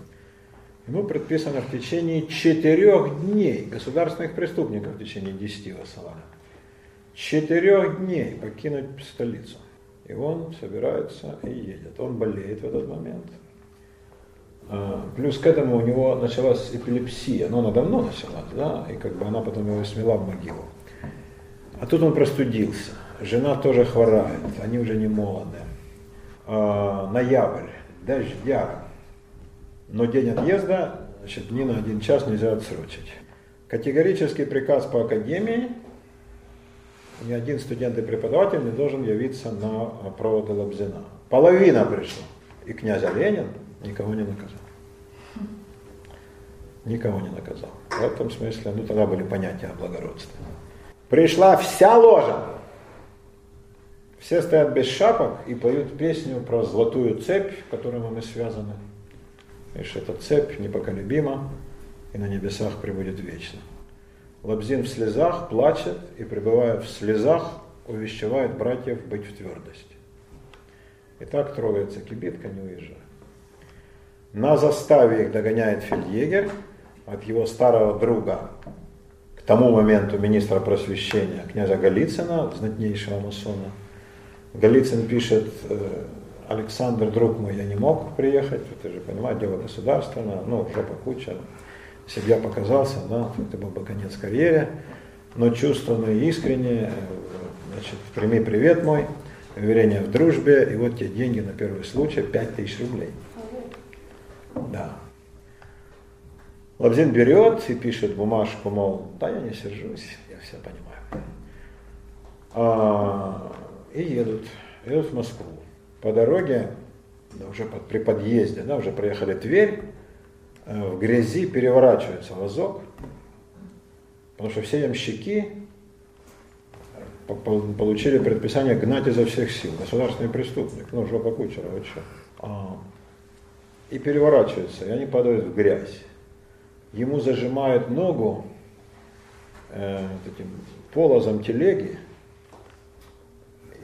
Ему предписано в течение четырех дней, государственных преступников в течение десяти высылали, четырех дней покинуть столицу. И он собирается и едет. Он болеет в этот момент. А, плюс к этому у него началась эпилепсия, но она давно началась, да, и как бы она потом его смела в могилу. А тут он простудился. Жена тоже хворает, они уже не молоды. А, ноябрь, дождя. Но день отъезда, значит, ни на один час нельзя отсрочить. Категорический приказ по академии, ни один студент и преподаватель не должен явиться на проводы Лобзина. Половина пришла. И князь Ленин никого не наказал. Никого не наказал. В этом смысле, ну тогда были понятия о благородстве. Пришла вся ложа. Все стоят без шапок и поют песню про золотую цепь, которой мы связаны. Что эта цепь непоколебима и на небесах прибудет вечно. Лобзин в слезах плачет и, пребывая в слезах, увещевает братьев быть в твердости. И так трогается кибитка, не уезжая. На заставе их догоняет фельдъегер от его старого друга, к тому моменту министра просвещения, князя Голицына, знатнейшего масона. Голицын пишет, э, Александр, друг мой, я не мог приехать, ты же понимаешь, дело государственное, ну, жопа куча, себя показался, да, это был бы конец карьере, но чувственные и искренне, значит, прими привет мой, уверение в дружбе, и вот те деньги на первый случай, 5000 рублей. Да. Лобзин берет и пишет бумажку, мол, да я не сержусь, я все понимаю. А, и едут, едут в Москву. По дороге, да, уже под, при подъезде, да, уже проехали Тверь, э, в грязи переворачивается вазок, потому что все ямщики получили предписание гнать изо всех сил. Государственный преступник, ну, жопа кучера, вот что. А, и переворачивается, и они падают в грязь. Ему зажимают ногу э, этим полозом телеги,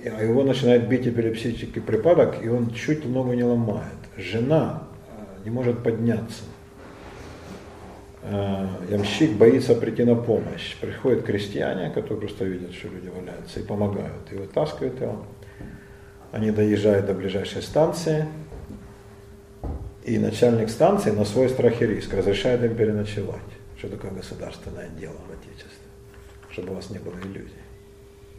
а его начинает бить эпилепсический припадок, и он чуть ногу не ломает. Жена э, не может подняться. Э, ямщик боится прийти на помощь. Приходят крестьяне, которые просто видят, что люди валяются, и помогают, и вытаскивают его. Они доезжают до ближайшей станции, И начальник станции на свой страх и риск разрешает им переночевать. Что такое государственное дело в Отечестве? Чтобы у вас не было иллюзий.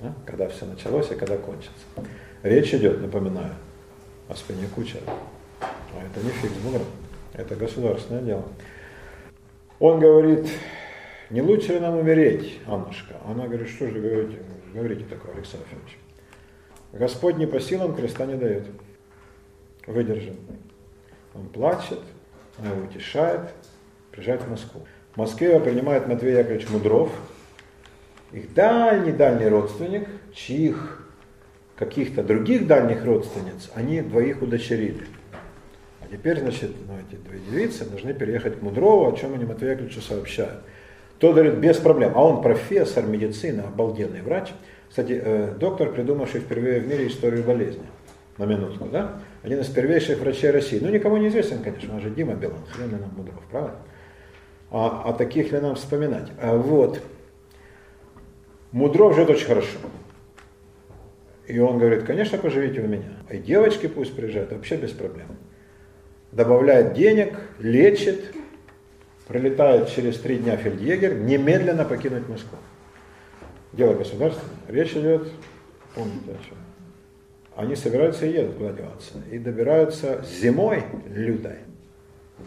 А? Когда все началось и когда кончится. Речь идет, напоминаю, о спине кучера. А это не фикс бугра, это государственное дело. Он говорит, не лучше ли нам умереть, Аннушка? Она говорит, что же говорите, говорите такое, Александр Федорович? Господь не по силам креста не дает. Выдержим. Он плачет, она его утешает, приезжает в Москву. В Москве его принимает Матвей Яковлевич Мудров, их дальний-дальний родственник, чьих каких-то других дальних родственниц они двоих удочерили. Теперь, значит, ну, эти две девицы должны переехать к Мудрову, о чем они Матвею Яковлевичу сообщают. Тот говорит, без проблем. А он профессор медицины, обалденный врач. Кстати, э, доктор, придумавший впервые в мире историю болезни. На минутку, да? Один из первейших врачей России. Ну, никому не известен, конечно, он же Дима Билан, хрен нам Мудров, правда? А, а таких ли нам вспоминать? А, вот. Мудров живет очень хорошо. И он говорит, конечно, поживите у меня. И девочки пусть приезжают, вообще без проблем. Добавляет денег, лечит, прилетает через три дня фельдъегер, немедленно покинуть Москву. Дело государственное. Речь идет, помните о чем. Они собираются и едут куда деваться. И добираются зимой лютой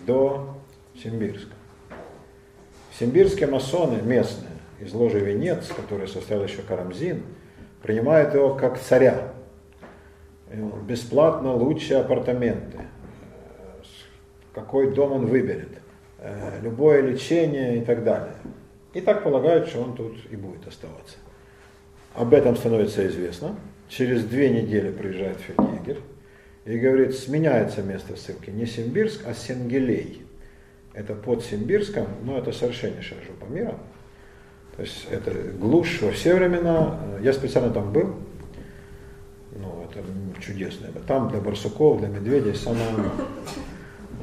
до Симбирска. В Симбирске масоны местные из ложи Венец, который состоял еще Карамзин, принимают его как царя. Бесплатно лучшие апартаменты. Какой дом он выберет. Э, любое лечение и так далее. И так полагают, что он тут и будет оставаться. Об этом становится известно. Через две недели приезжает фельдъегер и говорит, сменяется место ссылки. Не Симбирск, а Сенгелей. Это под Симбирском, но это совершеннейшая жопа мира. То есть это глушь во все времена. Я специально там был. Ну, это чудесно. Там для барсуков, для медведей самое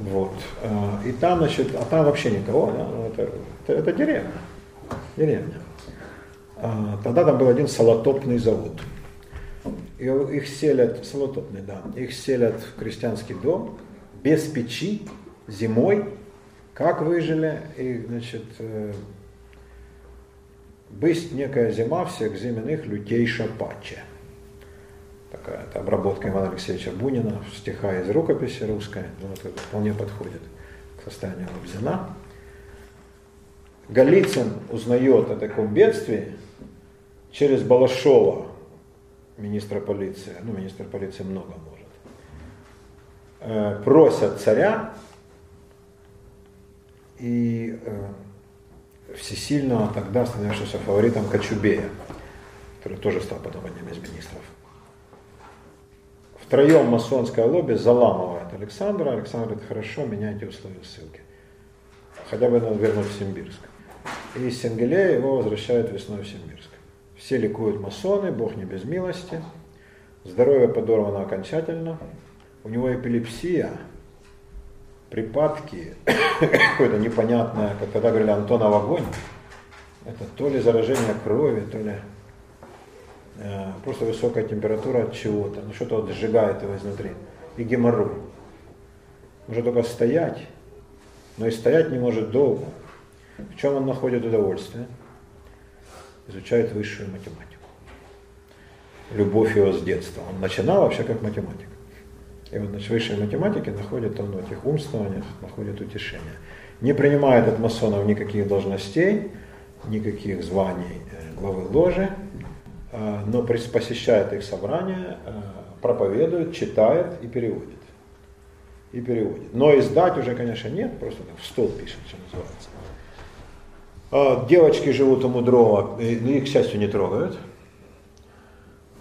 Вот. А, и там, значит, а там вообще никого? Ну, это, это, это деревня. Деревня. А, тогда там был один салотопный завод. И их селят, салотопный, да, их селят в крестьянский дом, без печи, зимой, как выжили, и, значит, э, Бысть некая зима всех зименных лютейша паче. Такая это обработка Ивана Алексеевича Бунина, стиха из рукописи русской, ну, это вполне подходит к состоянию Лобзина. Голицын узнает о таком бедствии через Балашова, министра полиции, ну, министр полиции много может, э, просят царя и э, всесильного, тогда становившегося фаворитом Кочубея, который тоже стал потом одним из министров. Втроем масонское лобби заламывает Александра. Александр говорит, хорошо, меняйте условия ссылки. Хотя бы надо вернуть в Симбирск. И из Сенгелея его возвращают весной в Симбирск. Все ликуют масоны, Бог не без милости. Здоровье подорвано окончательно. У него эпилепсия, припадки, какое-то непонятное, как тогда говорили, Антонов огонь. Это то ли заражение крови, то ли просто высокая температура от чего-то, ну что-то вот сжигает его изнутри. И геморрой. Может только стоять, но и стоять не может долго. В чем он находит удовольствие? Изучает высшую математику. Любовь его с детства. Он начинал вообще как математик. И вот значит, высшей математики находит он в этих умствованиях, находит утешение. Не принимает от масонов никаких должностей, никаких званий э, главы ложи, э, но посещает их собрания, э, проповедует, читает и переводит. И переводит. Но издать уже, конечно, нет, просто в стол пишет, что называется. Девочки живут у Мудрова, их, к счастью, не трогают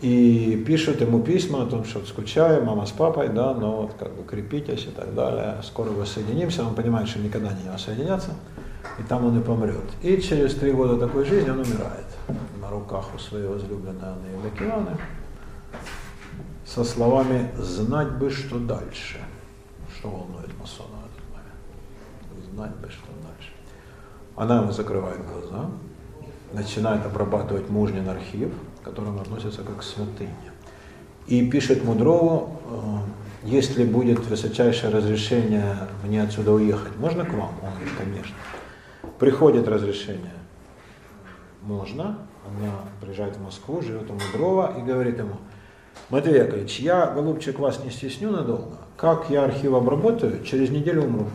и пишут ему письма о том, что скучаю, мама с папой, да, но вот как бы крепитесь и так далее, скоро воссоединимся, он понимает, что никогда не воссоединятся, и там он и помрет. И через три года такой жизни он умирает руках у своей возлюбленной Анны Евдокианы со словами «знать бы, что дальше». Что волнует масона в этот момент? Знать бы, что дальше. Она ему закрывает глаза, начинает обрабатывать мужнин архив – к которым относятся как к святыне. И пишет Мудрову, если будет высочайшее разрешение мне отсюда уехать, можно к вам? Он говорит, конечно. Приходит разрешение. Можно. Она приезжает в Москву, живет у Мудрова и говорит ему, Матвей Яковлевич, я, голубчик, вас не стесню надолго. Как я архив обработаю, через неделю умру.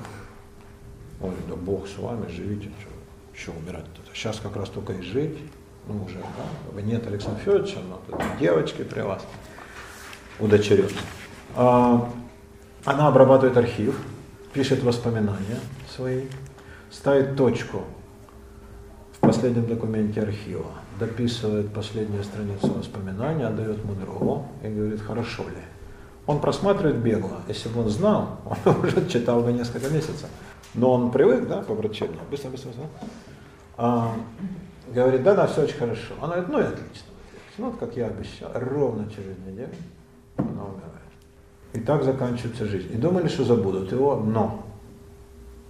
Он говорит, да Бог с вами, живите, что, что умирать-то? Сейчас как раз только и жить. Ну, уже, да, нет Александра Федоровича, но тут девочки при вас удочерен. А, она обрабатывает архив, пишет воспоминания свои, ставит точку в последнем документе архива, дописывает последнюю страницу воспоминаний, отдает Мудрову и говорит, хорошо ли. Он просматривает бегло. Если бы он знал, он уже читал бы несколько месяцев. Но он привык, да, по врачебному. Быстро, быстро, быстро. А, говорит, да, да, все очень хорошо. Она говорит, ну и отлично. Ну, вот как я обещал, ровно через неделю она умирает. И так заканчивается жизнь. И думали, что забудут его, но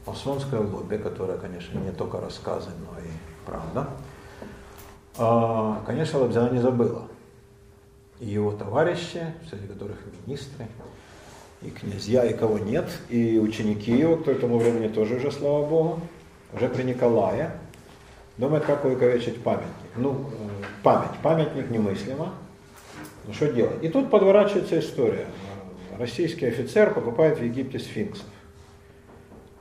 масонское лобби, которое, конечно, не только рассказы, но и правда, конечно, Лобзяна не забыла. И его товарищи, среди которых министры, и князья, и кого нет, и ученики его, к этому времени тоже уже, слава Богу, уже при Николае, думают, как увековечить памятник. Ну, э, память, памятник немыслимо, ну что делать? И тут подворачивается история. Российский офицер покупает в Египте сфинксов.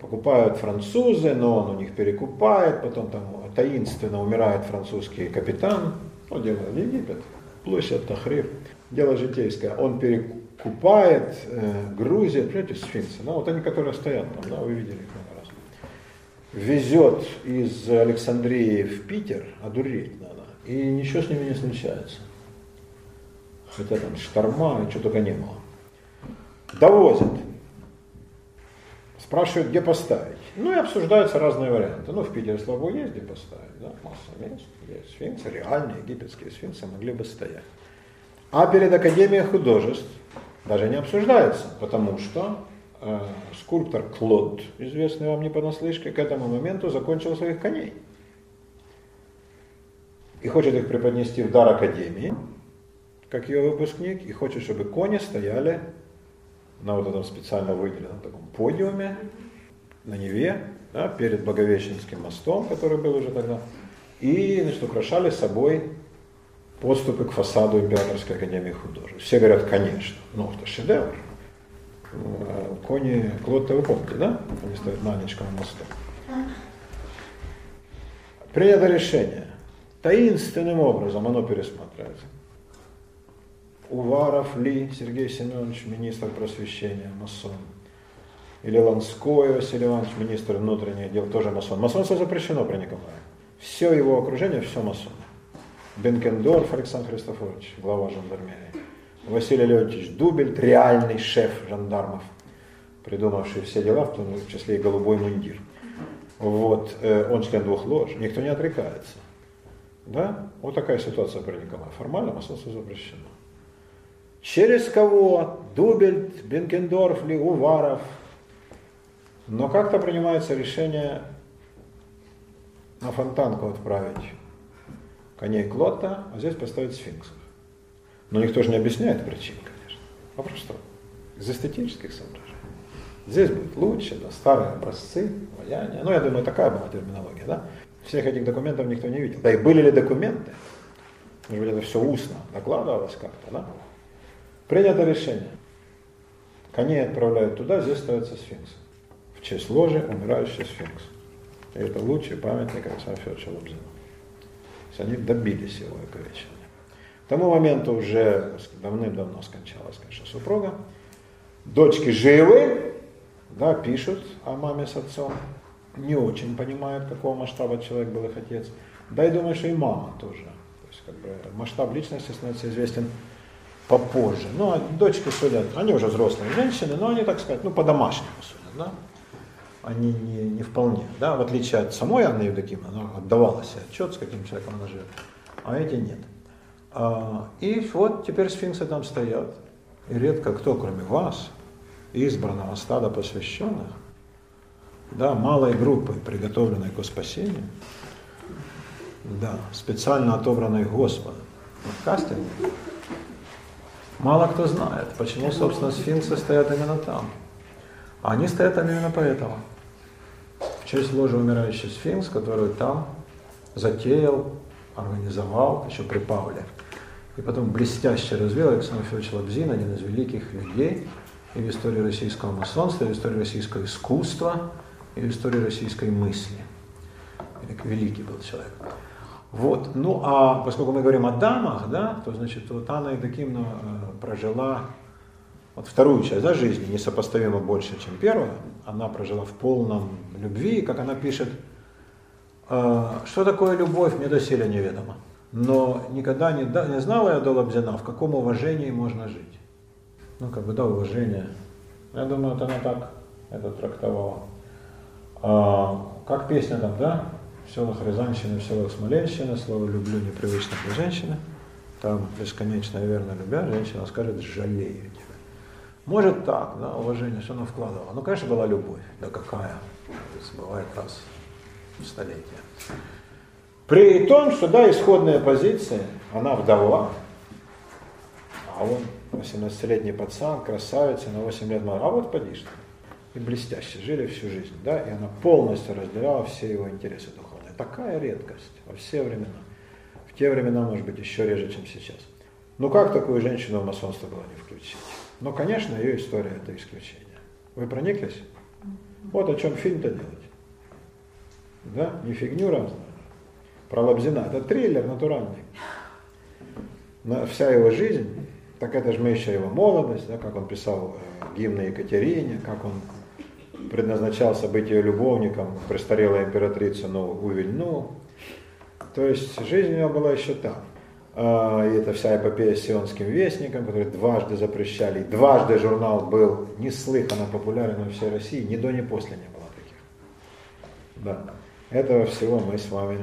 Покупают французы, но он у них перекупает, потом там таинственно умирает французский капитан, ну, дело в Египет, площадь Тахрир, дело житейское, он перекупает, э, грузит, понимаете, сфинксы, ну, вот они, которые стоят там, да, вы видели их много раз, везет из Александрии в Питер, одуреть надо, и ничего с ними не случается. Хотя там шторма и что только не было. Довозят. Спрашивают, где поставить. Ну и обсуждаются разные варианты. Ну, в Питере, слава богу, есть где поставить. Да? Масса мест. Есть сфинксы, реальные египетские сфинксы могли бы стоять. А перед Академией художеств даже не обсуждается, потому что э, скульптор Клод, известный вам не понаслышке, к этому моменту закончил своих коней. И хочет их преподнести в дар Академии как ее выпускник, и хочет, чтобы кони стояли на вот этом специально выделенном таком подиуме на Неве, да, перед Боговещенским мостом, который был уже тогда, и значит, украшали собой подступы к фасаду Императорской академии художеств. Все говорят, конечно, ну это шедевр. Э, кони Клод-то вы помните, да? Они стоят на Анечковом мосту. Принято решение. Таинственным образом оно пересматривается. Уваров Ли Сергей Семенович, министр просвещения, масон. Или Ланской Василий Иванович, министр внутренних дел, тоже масон. Масонство запрещено при Николае. Все его окружение, все масон. Бенкендорф Александр Христофорович, глава жандармерии. Василий Леонтьевич Дубель, реальный шеф жандармов, придумавший все дела, в том числе и голубой мундир. Вот, э, он член двух лож, никто не отрекается. Да? Вот такая ситуация при Николае. Формально масонство запрещено. Через кого? Дубельт, Бенкендорф, Уваров. Но как-то принимается решение на фонтанку отправить коней Клота, а здесь поставить сфинксов. Но никто же не объясняет причин, конечно. А просто из эстетических соображений. Здесь будет лучше, да, старые образцы, ваяние. Ну, я думаю, такая была терминология, да? Всех этих документов никто не видел. Да и были ли документы? Может быть, это все устно докладывалось как-то, да? Принято решение. Коней отправляют туда, здесь ставится сфинкс. В честь ложи умирающий сфинкс. И это лучший памятник Александра Федоровича Лобзина. То есть они добились его оковечения. К тому моменту уже давным-давно скончалась, конечно, супруга. Дочки живы, да, пишут о маме с отцом. Не очень понимают, какого масштаба человек был их отец. Да и думаю, что и мама тоже. То есть как бы масштаб личности становится известен попозже. Ну, а дочки судят, они уже взрослые женщины, но они, так сказать, ну, по-домашнему судят, да. Они не, не вполне, да, в отличие от самой Анны Евдокимовны, она отдавала себе отчет, с каким человеком она живет, а эти нет. А, и вот теперь сфинксы там стоят, и редко кто, кроме вас, избранного стада посвященных, да, малой группы, приготовленной к спасению, да, специально отобранной Господом, в кастинге, Мало кто знает, почему, собственно, сфинксы стоят именно там. Они стоят там именно поэтому. В честь ложи умирающий сфинкс, который там затеял, организовал еще при Павле. И потом блестяще развил Александр Федорович Лобзин, один из великих людей и в истории российского масонства, и в истории российского искусства, и в истории российской мысли. Великий был человек. Вот. Ну а поскольку мы говорим о дамах, да, то значит вот Анна Евдокимовна э, прожила вот вторую часть да, жизни, несопоставимо больше, чем первая. Она прожила в полном любви, как она пишет, э, что такое любовь, мне доселе неведомо. Но никогда не, не знала я до Лобзина, в каком уважении можно жить. Ну, как бы, да, уважение. Я думаю, вот она так это трактовала. А, как песня там, да? В селах Рязанщины, в селах Смоленщины, слово «люблю» непривычно для женщины, там бесконечно верно любя, женщина скажет «жалею тебя». Может так, да, уважение, что она вкладывала. Ну, конечно, была любовь, да какая, бывает раз в столетие. При том, что, да, исходная позиция, она вдова, а он 18-летний пацан, красавица, на 8 лет молодой. А вот поди что. И блестяще жили всю жизнь, да, и она полностью разделяла все его интересы духовные такая редкость во все времена. В те времена, может быть, еще реже, чем сейчас. Ну как такую женщину в масонство было не включить? Ну, конечно, ее история это исключение. Вы прониклись? Вот о чем фильм-то делать. Да? Не фигню разную. Про Лобзина. Это триллер натуральный. Но вся его жизнь, так это же мы еще его молодость, да, как он писал э, гимны Екатерине, как он предназначался быть ее любовником, престарелая императрица, но увильнул. То есть жизнь у него была еще там. А, и это вся эпопея с сионским вестником, который дважды запрещали. дважды журнал был неслыханно популярен во всей России, ни до, ни после не было таких. Да. Этого всего мы с вами,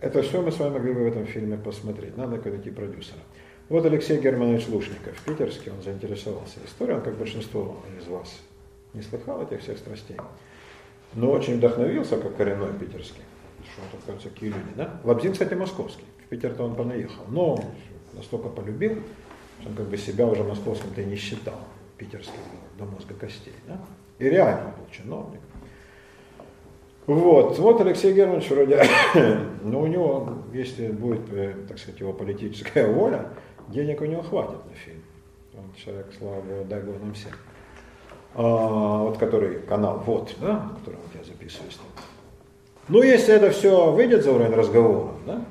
это все мы с вами могли бы в этом фильме посмотреть. Надо найти продюсера. Вот Алексей Германович Лушников, питерский, он заинтересовался историей, он, как большинство из вас не слыхал этих всех страстей. Но очень вдохновился, как коренной питерский. Что тут, кажется, какие люди, да? Лобзин, кстати, московский. В Питер-то он понаехал. Но настолько полюбил, что он как бы себя уже московским-то и не считал. Питерским до мозга костей. Да? И реально был чиновник. Вот, вот Алексей Германович вроде, но у него, если будет, э, так сказать, его политическая воля, денег у него хватит на фильм. Он человек, слава Богу, дай Бог нам всем вот который канал, вот, да, на котором вот я записываюсь. Ну, если это все выйдет за уровень разговора, да,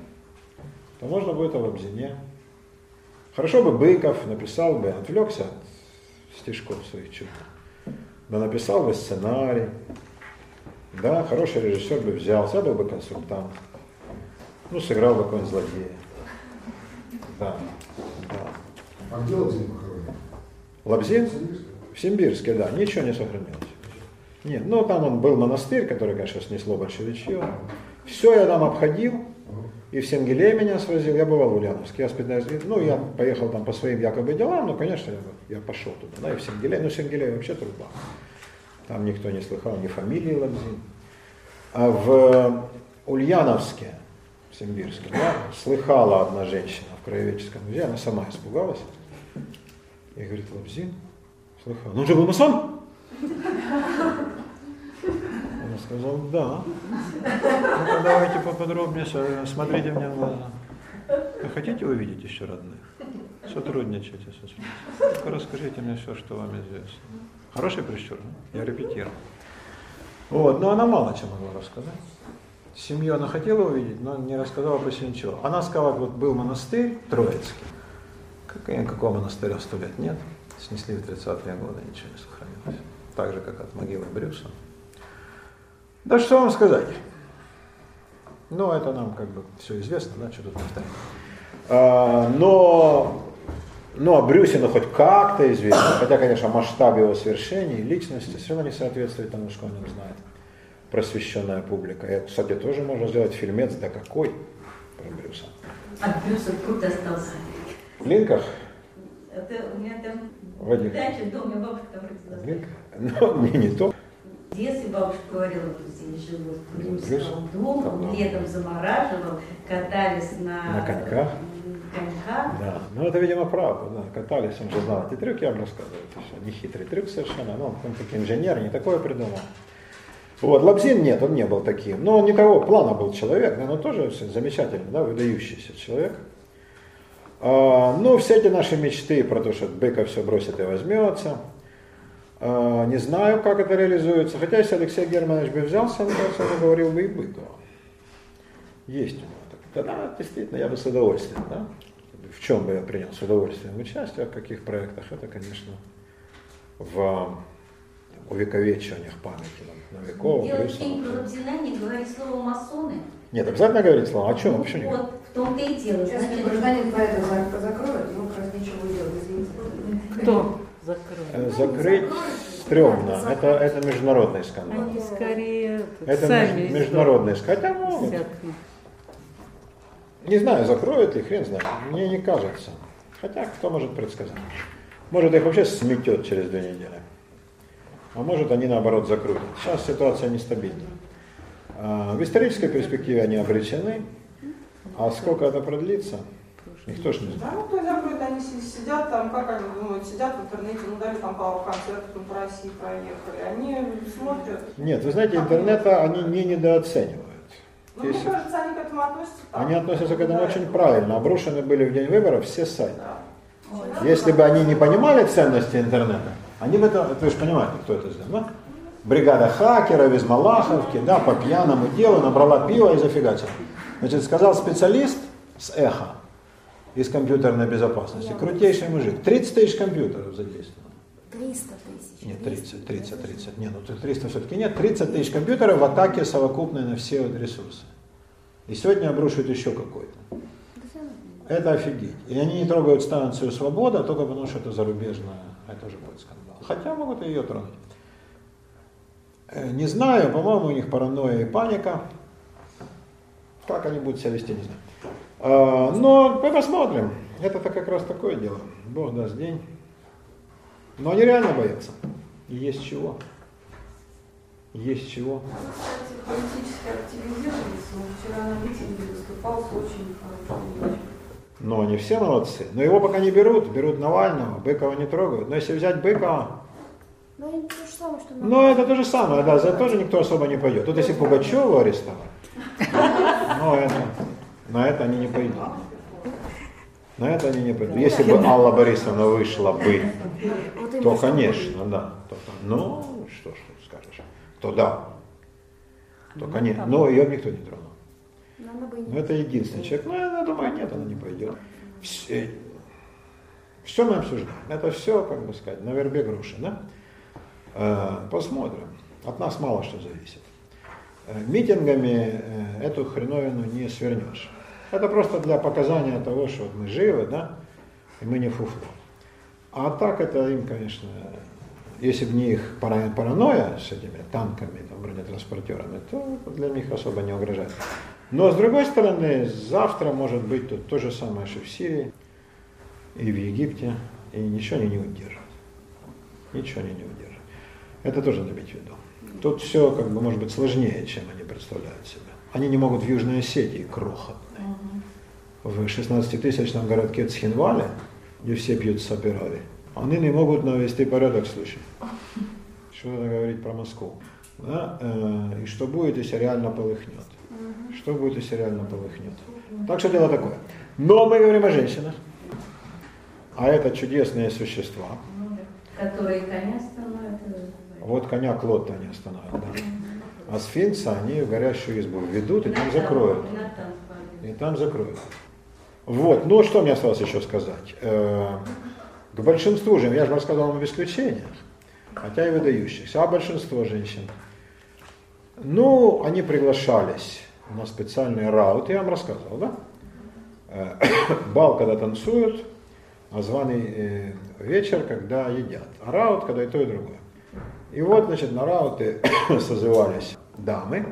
то можно будет о Лобзине. Хорошо бы Быков написал бы, отвлекся от стишков своих чуть да написал бы сценарий, да, хороший режиссер бы взялся, был бы консультант, ну, сыграл бы какой-нибудь злодея. Да, да. А где Лобзин похоронен? Лобзин? Симбирске, да, ничего не сохранилось. Нет, ну там он был монастырь, который, конечно, снесло большевичье. Все я там обходил, и в Сенгеле меня свозил, я бывал в Ульяновске, я специально, ну, я поехал там по своим якобы делам, но, конечно, я, я пошел туда, да, и в Сенгеле, ну, Сенгеле вообще труба. Там никто не слыхал ни фамилии Ламзин. А в Ульяновске, в Симбирске, да, слыхала одна женщина в краеведческом музее, она сама испугалась, и говорит, Лабзин, Слыхал. Ну, же был масон? Он сказал, да. Ну, давайте поподробнее, смотрите мне в глаза. Вы хотите увидеть еще родных? Сотрудничайте со СМИ. Только расскажите мне все, что вам известно. Хороший прищур, я репетировал. Вот, но она мало чем могла рассказать. Семью она хотела увидеть, но не рассказала почти ничего. Она сказала, вот был монастырь Троицкий. Как, никакого монастыря сто лет нет снесли в 30-е годы, ничего не сохранилось. Так же, как от могилы Брюса. Да что вам сказать? Ну, это нам как бы все известно, да, что тут повторять. А, но, но о Брюсе, ну, хоть как-то известно, хотя, конечно, масштаб его свершений, личности все равно не соответствует тому, что о нем знает просвещенная публика. И, кстати, тоже можно сделать фильмец, да какой, про Брюса. От Брюса круто остался. В линках? Это у меня там Вадим. Дача, дом, я бабушка там родилась. Ну, мне не то. В детстве бабушка говорила, что здесь живут? Брюсовом дом, он летом замораживал, катались на... На коньках? конька. Да, ну это, видимо, правда, да, катались, он же знал эти трюки, я вам рассказываю, это что, не хитрый трюк совершенно, но он как инженер не такое придумал. Вот, Лабзин нет, он не был таким, но он никого плана был человек, но он тоже замечательный, да, выдающийся человек. А, ну, все эти наши мечты про то, что Быков все бросит и возьмется, а, не знаю, как это реализуется, хотя если Алексей Германович бы взялся, мне кажется, он говорил бы и Быкова. Есть у него Тогда действительно я бы с удовольствием, да? В чем бы я принял с удовольствием участие, в каких проектах, это, конечно, в увековечиваниях памяти на веков. Делать фильм про не говорить слово масоны. Нет, обязательно говорить слово. О чем? Ну, Почему вот, в том-то и дело. Сейчас Значит, гражданин поэта за- закроют, ему как раз нечего делать, извините. Кто закрыл? Э, Закрыть стрёмно. Это, это международный скандал. Они скорее Это сами меж- международный скандал. Хотя могут. всякие. Не знаю, закроют ли, хрен знает. Мне не кажется. Хотя кто может предсказать? Может их вообще сметет через две недели. А может они наоборот закрутят. Сейчас ситуация нестабильна. А, В исторической перспективе они обречены. А сколько это продлится, никто ж не Да, знает. ну кто закроет, они си- сидят там, как они думают, сидят в интернете, ну дали там пару концертов, ну по России проехали. Они смотрят. Нет, вы знаете, интернета они не недооценивают. Ну, мне Если- кажется, они к этому относятся так. Они относятся к этому Да. очень правильно. Обрушены были в день выборов все сайты. Да. Если бы они не понимали ценности интернета, они бы это, вы же понимаете, кто это сделал, да? Бригада хакеров из Малаховки, да, по пьяному делу набрала пиво и зафигачила. Значит, сказал специалист с эхо из компьютерной безопасности, крутейший мужик, 30 тысяч компьютеров задействовано. 300 тысяч. Нет, 30, 30, 30. Нет, ну 300 все-таки нет. 30 тысяч компьютеров в атаке совокупной на все вот ресурсы. И сегодня обрушивают еще какой-то. Это офигеть. И они не трогают станцию «Свобода» только потому, что это зарубежная, это уже будет скандал. Хотя могут и ее тронуть. Э, Не знаю, по-моему, у них паранойя и паника. Как они будут себя вести, не знаю. А, Но мы посмотрим. Это-то как раз такое дело. Бог даст день. Но они реально боятся. И есть чего. Есть чего. Ну, кстати, политически активизировались. Он вчера на митинге выступал с очень хорошим речью. Но они все молодцы. Но его пока не берут. Берут Навального, Быкова не трогают. Но если взять Быкова, Ну, это то же самое, что... ну это то же самое, да, за это тоже никто особо не пойдет. Тут если Пугачева арестовать, ну это, на это они не пойдут. На это они не пойдут. Если бы Алла Борисовна вышла бы, то, конечно, да. То, ну, что ж тут скажешь. То да. То, конечно. Но ее никто не тронул. Но Ну, это единственный человек. Ну, я думаю, нет, она не пойдет. Все, все мы обсуждаем. Это все, как бы сказать, на вербе груши, да? Э, Посмотрим. От нас мало что зависит. Э, Митингами э, эту хреновину не свернешь. Это просто для показания того, что мы живы, да, и мы не фуфло. А так это им, конечно, если бы не их пара- паранойя с этими танками, там, бронетранспортерами, то для них особо не угрожает. Но с другой стороны, завтра может быть тут то же самое, что в Сирии и в Египте, и ничего они не удержат. Ничего они не удержат. Это тоже надо иметь в виду. Тут все как бы может быть сложнее, чем они представляют себе. Они не могут в Южной Осетии крохотной. В 16-тысячном городке Цхинвале, где все пьют саперави, они не могут навести порядок в случае. Что надо говорить про Москву? Да? Э, И что будет, если реально полыхнет? Что будет, если реально полыхнет? Так что дело такое. Но мы говорим о женщинах. А это чудесные существа. Ну. Которые становятся. Вот коня Клотта они остановят. Да. А сфинкса они в горящую избу ведут и там закроют. И там закроют. Вот, ну что мне осталось еще сказать? Э, К большинству же, я же рассказал об исключениях, хотя и выдающихся, а большинство женщин, ну, они приглашались на специальный раут, я вам рассказывал, да? Э, Бал, когда танцуют, а званый э, вечер, когда едят. А раут, когда и то, и другое. И вот, значит, на рауты созывались дамы,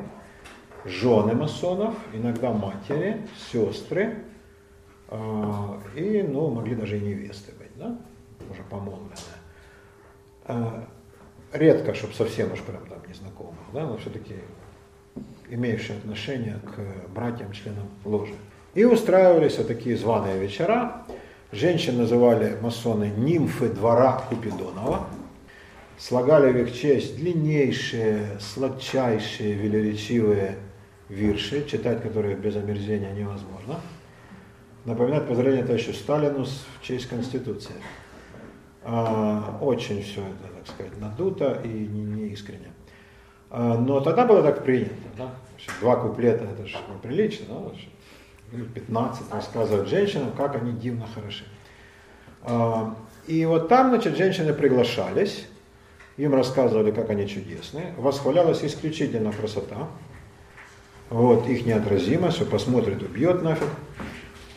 жены масонов, иногда матери, сестры, а, и, ну, могли даже и невесты быть, да, уже помолвленные. А, Редко, чтобы совсем уж прям там незнакомых, да, но все-таки имеющие отношение к братьям, членам ложи. И устраивались вот такие званые вечера. Женщин называли масоны нимфы двора Купидонова. Слагали в их честь длиннейшие, сладчайшие, велеречивые вирши, читать которые без омерзения невозможно. Напоминает поздравление товарищу Сталину в честь Конституции. А, очень все это, так сказать, надуто и не, не. А, но тогда было так принято. Да? Два куплета это же прилично, да? 15 рассказывают женщинам, как они дивно хороши. А, и вот там, значит, женщины приглашались, им рассказывали, как они чудесные, восхвалялась исключительно красота, вот, их неотразимость, что посмотрит, убьет нафиг.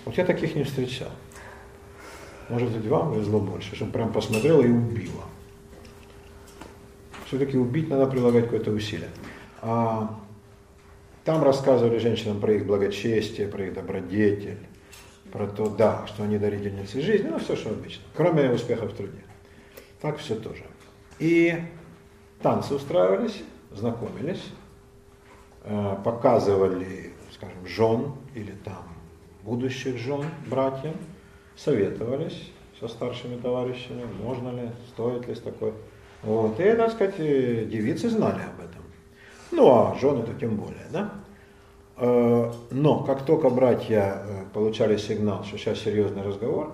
Вот я таких не встречал. Может быть, вам повезло больше, чтобы прям посмотрела и убила. Все-таки убить надо прилагать какое-то усилие. А, там рассказывали женщинам про их благочестие, про их добродетель, про то, да, что они дарительницы жизни, ну все, что обычно, кроме успеха в труде. Так все тоже. И танцы устраивались, знакомились, э, показывали, скажем, жен или там будущих жен братьям, советовались со старшими товарищами, можно ли, стоит ли с такой. Вот. И, так сказать, э, девицы знали об этом. Ну, а жены-то тем более, да? Э, но как только братья получали сигнал, что сейчас серьезный разговор,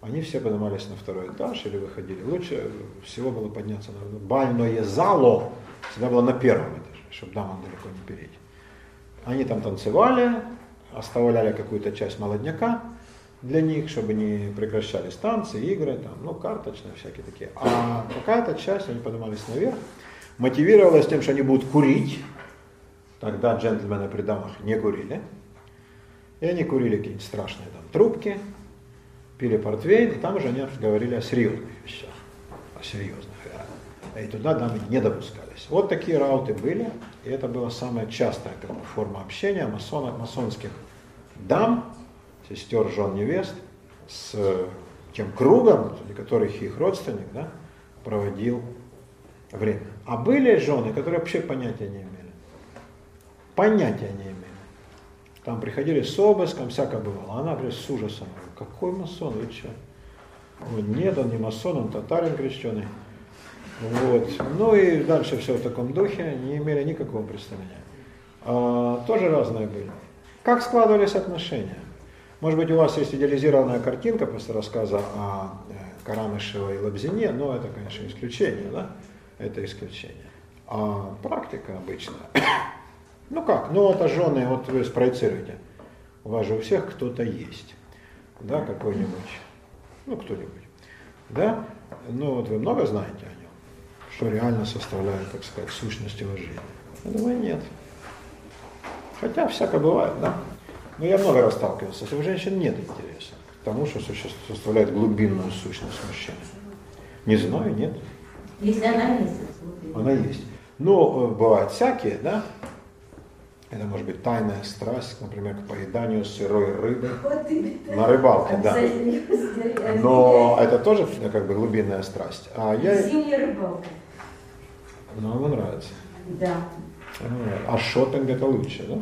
они все поднимались на второй этаж или выходили. Лучше всего было подняться на бальное зало, всегда было на первом этаже, чтобы дамам далеко не перейти. Они там танцевали, оставляли какую-то часть молодняка, для них, чтобы не прекращались танцы, игры, там, ну, карточные всякие такие. А какая-то часть, они поднимались наверх, мотивировалась тем, что они будут курить. Тогда джентльмены при дамах не курили. И они курили какие-нибудь страшные там трубки, пили портвейн, и там уже они говорили о серьезных вещах, о серьезных. И туда дамы не допускались. Вот такие рауты были, и это была самая частая как бы, форма общения масонов, масонских дам сестер, жен, невест, с тем кругом, среди которых их родственник, да, проводил время. А были жены, которые вообще понятия не имели. Понятия не. Там приходили с обыском, всяко бывало. Она, говорит, с ужасом. Какой масон, вы что? Вот, нет, он не масон, он татарин крещеный. Вот. Ну и дальше все в таком духе, не имели никакого представления. А, тоже разные были. Как складывались отношения? Может быть, у вас есть идеализированная картинка после рассказа о э, Карамышевой и Лобзине, но это, конечно, исключение, да? Это исключение. А практика обычная. Ну как, ну это жены, вот вы спроецируете. У вас же у всех кто-то есть, да, какой-нибудь, ну кто-нибудь, да? Ну вот вы много знаете о нем, что реально составляет, так сказать, сущность его жизни. Я думаю, нет. Хотя всяко бывает, да? Но я много раз сталкивался, у женщин нет интереса к тому, что составляет глубинную сущность мужчины. Не знаю, нет. Если она есть. Она есть. Но э, бывают всякие, да? Это может быть тайная страсть, например, к поеданию сырой рыбы на рыбалке, да. Но это тоже э, как бы глубинная страсть. А я... Зимняя рыбалка. Ну, ему нравится. Да. А шопинг это лучше, да?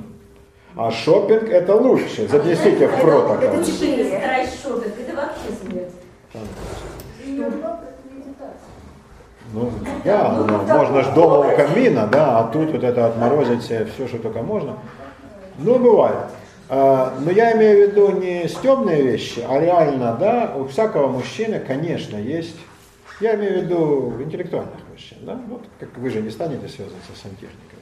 А шопинг это лучше. Занесите в протокол. Это теплее. Страсть шопинг, это вообще смерть. Ну, да, ну, можно же дома у камина, да, а тут вот это отморозить себе все, что только можно. Ну, бывает. А, но я имею в виду не стебные вещи, а реально, да, у всякого мужчины, конечно, есть, я имею в виду интеллектуальных мужчин, да, вот как вы же не станете связываться с сантехниками.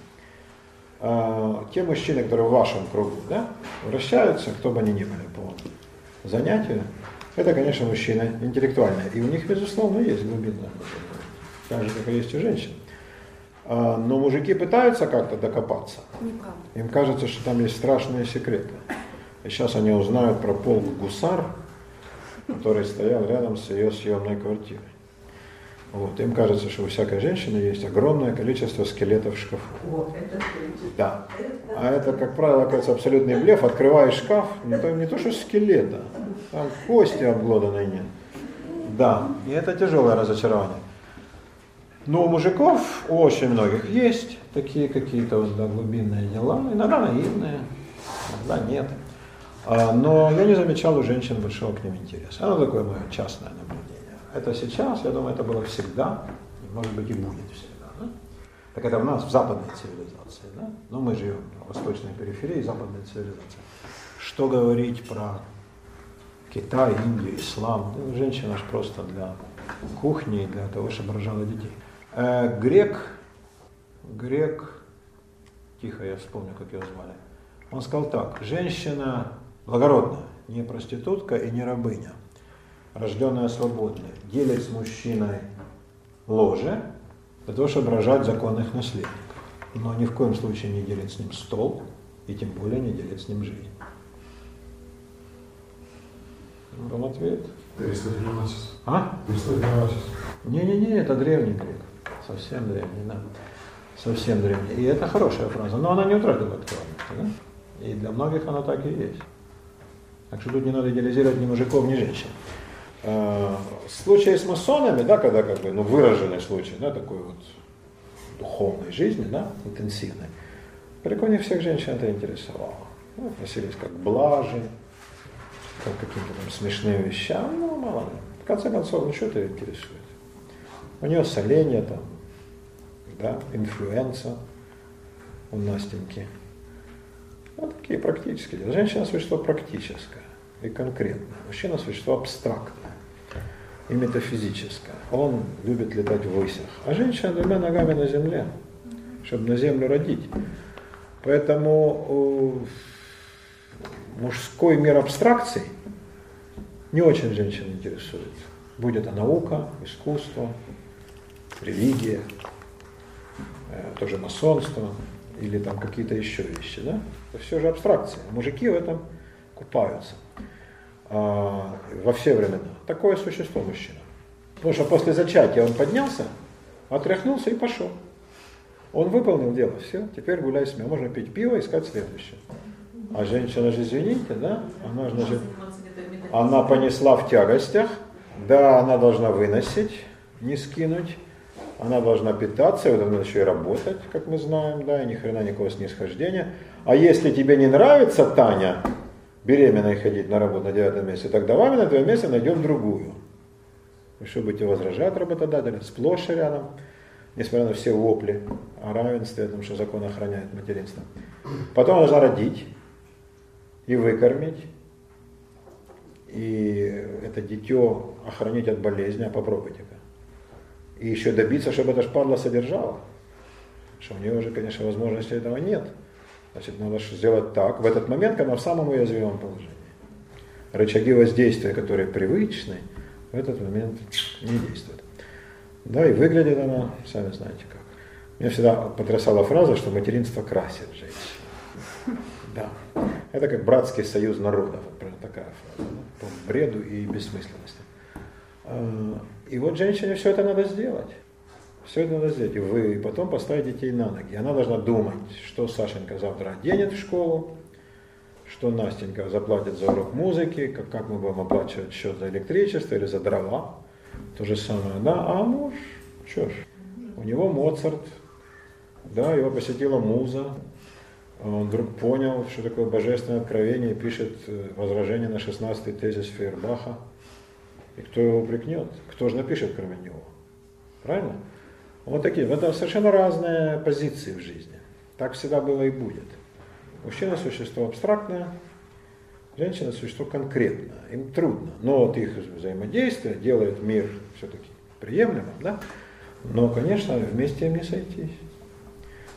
Те мужчины, которые в вашем кругу, да, вращаются, кто бы они ни были по занятию, это, конечно, мужчины интеллектуальные. И у них, безусловно, есть глубинное так же, как и есть у женщин. А, но мужики пытаются как-то докопаться. Неправда. Им кажется, что там есть страшные секреты. И сейчас они узнают про полк гусар, который стоял рядом с ее съемной квартирой. Вот. Им кажется, что у всякой женщины есть огромное количество скелетов в шкафу. Вот, это Да. А это, как правило, оказывается абсолютный блеф. Открываешь шкаф, ну, там не то, что скелета, там кости обглоданной нет. Да, и это тяжелое разочарование. Но у мужиков, очень многих, есть такие какие-то вот, да, глубинные дела, иногда наивные. иногда нет. А, Но я не замечал у женщин большого к ним интереса. Это такое мое частное наблюдение. Это сейчас, я думаю, это было всегда, и, может быть и будет всегда. Да? Так это у нас в западной цивилизации. Да? Но мы живем в восточной периферии западной цивилизации. Что говорить про Китай, Индию, ислам? Ну, женщина же просто для кухни для того, чтобы рожала детей. Э, грек, грек, тихо я вспомню, как его звали, он сказал так, женщина благородная, не проститутка и не рабыня, рожденная свободной, делит с мужчиной ложе для того, чтобы рожать законных наследников. Но ни в коем случае не делит с ним стол и тем более не делит с ним жизнь. Был ответ. Перестатиономасис. А? Перестатиономасис. Не-не-не, это древний грек. Совсем древний, да. Совсем древний. И это хорошая фраза, но она не утратила актуальности. Да? И для многих она так и есть. Так что тут не надо идеализировать ни мужиков, ни женщин. А, Случаи с масонами, да, когда как бы, ну, выраженный случай, да, такой вот духовной жизни, да, интенсивной, далеко не всех женщин это интересовало. Ну, относились как к блажи, как к каким-то там смешным вещам, ну, мало ли. В конце концов, ну, что это интересует? У нее соление там, да, инфлюенса у Настеньки. Ну, такие практические дела. Женщина – существо практическое и конкретное. Мужчина – существо абстрактное и метафизическое. Он любит летать в высях. А женщина двумя ногами на земле, чтобы на землю родить. Поэтому э, мужской мир абстракций не очень женщин интересует. Будь это наука, искусство, религия, тоже масонство или там какие-то еще вещи. Да? Это все же абстракции. Мужики в этом купаются а, во все времена. Такое существо мужчина. Потому что после зачатия он поднялся, отряхнулся и пошел. Он выполнил дело, все, теперь гуляй с меня. Можно пить пиво, искать следующее. А женщина же, извините, да, она же, она понесла в тягостях, да, она должна выносить, не скинуть, она должна питаться, вот она еще и работать, как мы знаем, да, и ни хрена никакого снисхождения. А если тебе не нравится Таня, беременной ходить на работу на девятом месяце, тогда вами на твоем месте найдем другую. Вы что, будете возражать работодателя? Сплошь и рядом, несмотря на все вопли о равенстве, о том, что закон охраняет материнство. Потом она должна родить и выкормить, и это дитё охранить от болезни, а попробуйте-ка. И еще добиться, чтобы эта шпарла содержала. Что у нее уже, конечно, возможности этого нет. Значит, надо сделать так, в этот момент, когда в самом уязвимом положении. Рычаги воздействия, которые привычны, в этот момент не действуют. Да, и выглядит она, сами знаете как. Меня всегда потрясала фраза, что материнство красит женщину. Да. Это как братский союз народов, вот такая фраза, да? по бреду и бессмысленности. И вот женщине все это надо сделать. Все это надо сделать. И вы потом поставить детей на ноги. Она должна думать, что Сашенька завтра оденет в школу, что Настенька заплатит за урок музыки, как, как мы будем оплачивать счет за электричество или за дрова. То же самое, да, а муж, что ж, у него Моцарт, да, его посетила муза, он вдруг понял, что такое божественное откровение, и пишет э, возражение на 16-й тезис Фейербаха. И кто его упрекнет? Кто же напишет, кроме него? Правильно? Вот такие, это совершенно разные позиции в жизни. Так всегда было и будет. Мужчина – существо абстрактное, женщина – существо конкретное. Им трудно, но вот их взаимодействие делает мир все-таки приемлемым, да? Но, конечно, вместе им не сойтись,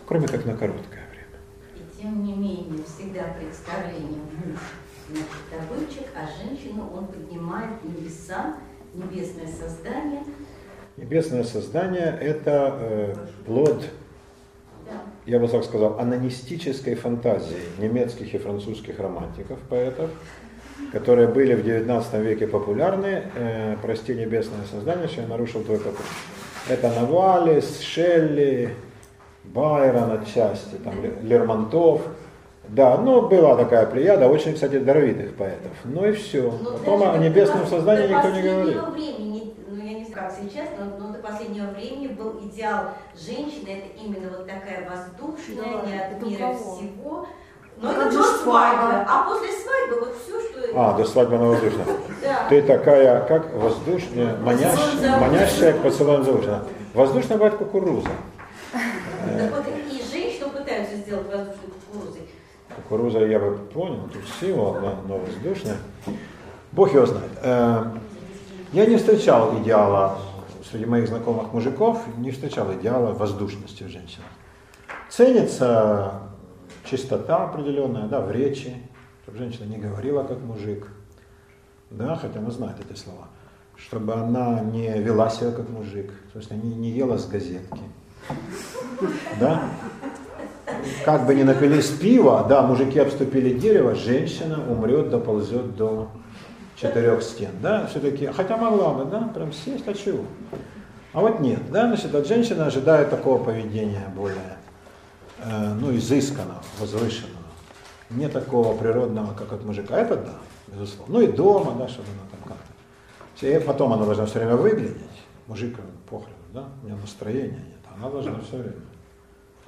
кроме как на короткое время. И тем не менее, всегда представление значит, добытчик, а женщину он поднимает в небеса, небесное создание. Небесное создание – это э, плод, Да. я бы так сказал, анонистической фантазии немецких и французских романтиков, поэтов, которые были в XIX веке популярны. Э, «Прости, небесное создание, что я нарушил твой покой». Это Навалис, Шелли, Байрон отчасти, там, Лермонтов. Да, ну была такая плеяда, очень, кстати, даровитых поэтов. Ну и все. Но Потом даже о до небесном пос- создании до никто не последнего говорил. времени, ну я не знаю, как сейчас, но, но до последнего времени был идеал женщины, это именно вот такая воздушная, Да, не от это мира кого? всего, Но Как это же до свадьба? свадьбы. А после свадьбы вот все, что... А, до свадьбы на воздушном. Да. Ты такая, как воздушная, манящая, к поцелуем завышена. Воздушная бывает кукуруза. Так вот и женщину пытаются сделать. Кукуруза я бы понял, тут символ, да, но воздушная. Бог его знает. Э, Я не встречал идеала среди моих знакомых мужиков, не встречал идеала воздушности в женщинах. Ценится чистота определенная, да, в речи, чтобы женщина не говорила как мужик, да, хотя она знает эти слова, чтобы она не вела себя как мужик, в смысле не, не ела с газетки, да, как бы ни напились пива, да, мужики обступили дерево, женщина умрет, доползет до четырех стен, да, все-таки, хотя могла бы, да, прям сесть, а чего? А вот нет, да, значит, от женщины ожидают такого поведения более, э, ну, изысканного, возвышенного, не такого природного, как от мужика, это да, безусловно, ну и дома, да, чтобы она там как-то, и потом она должна все время выглядеть, мужик, похрен, да, у него настроения нет, она должна все время.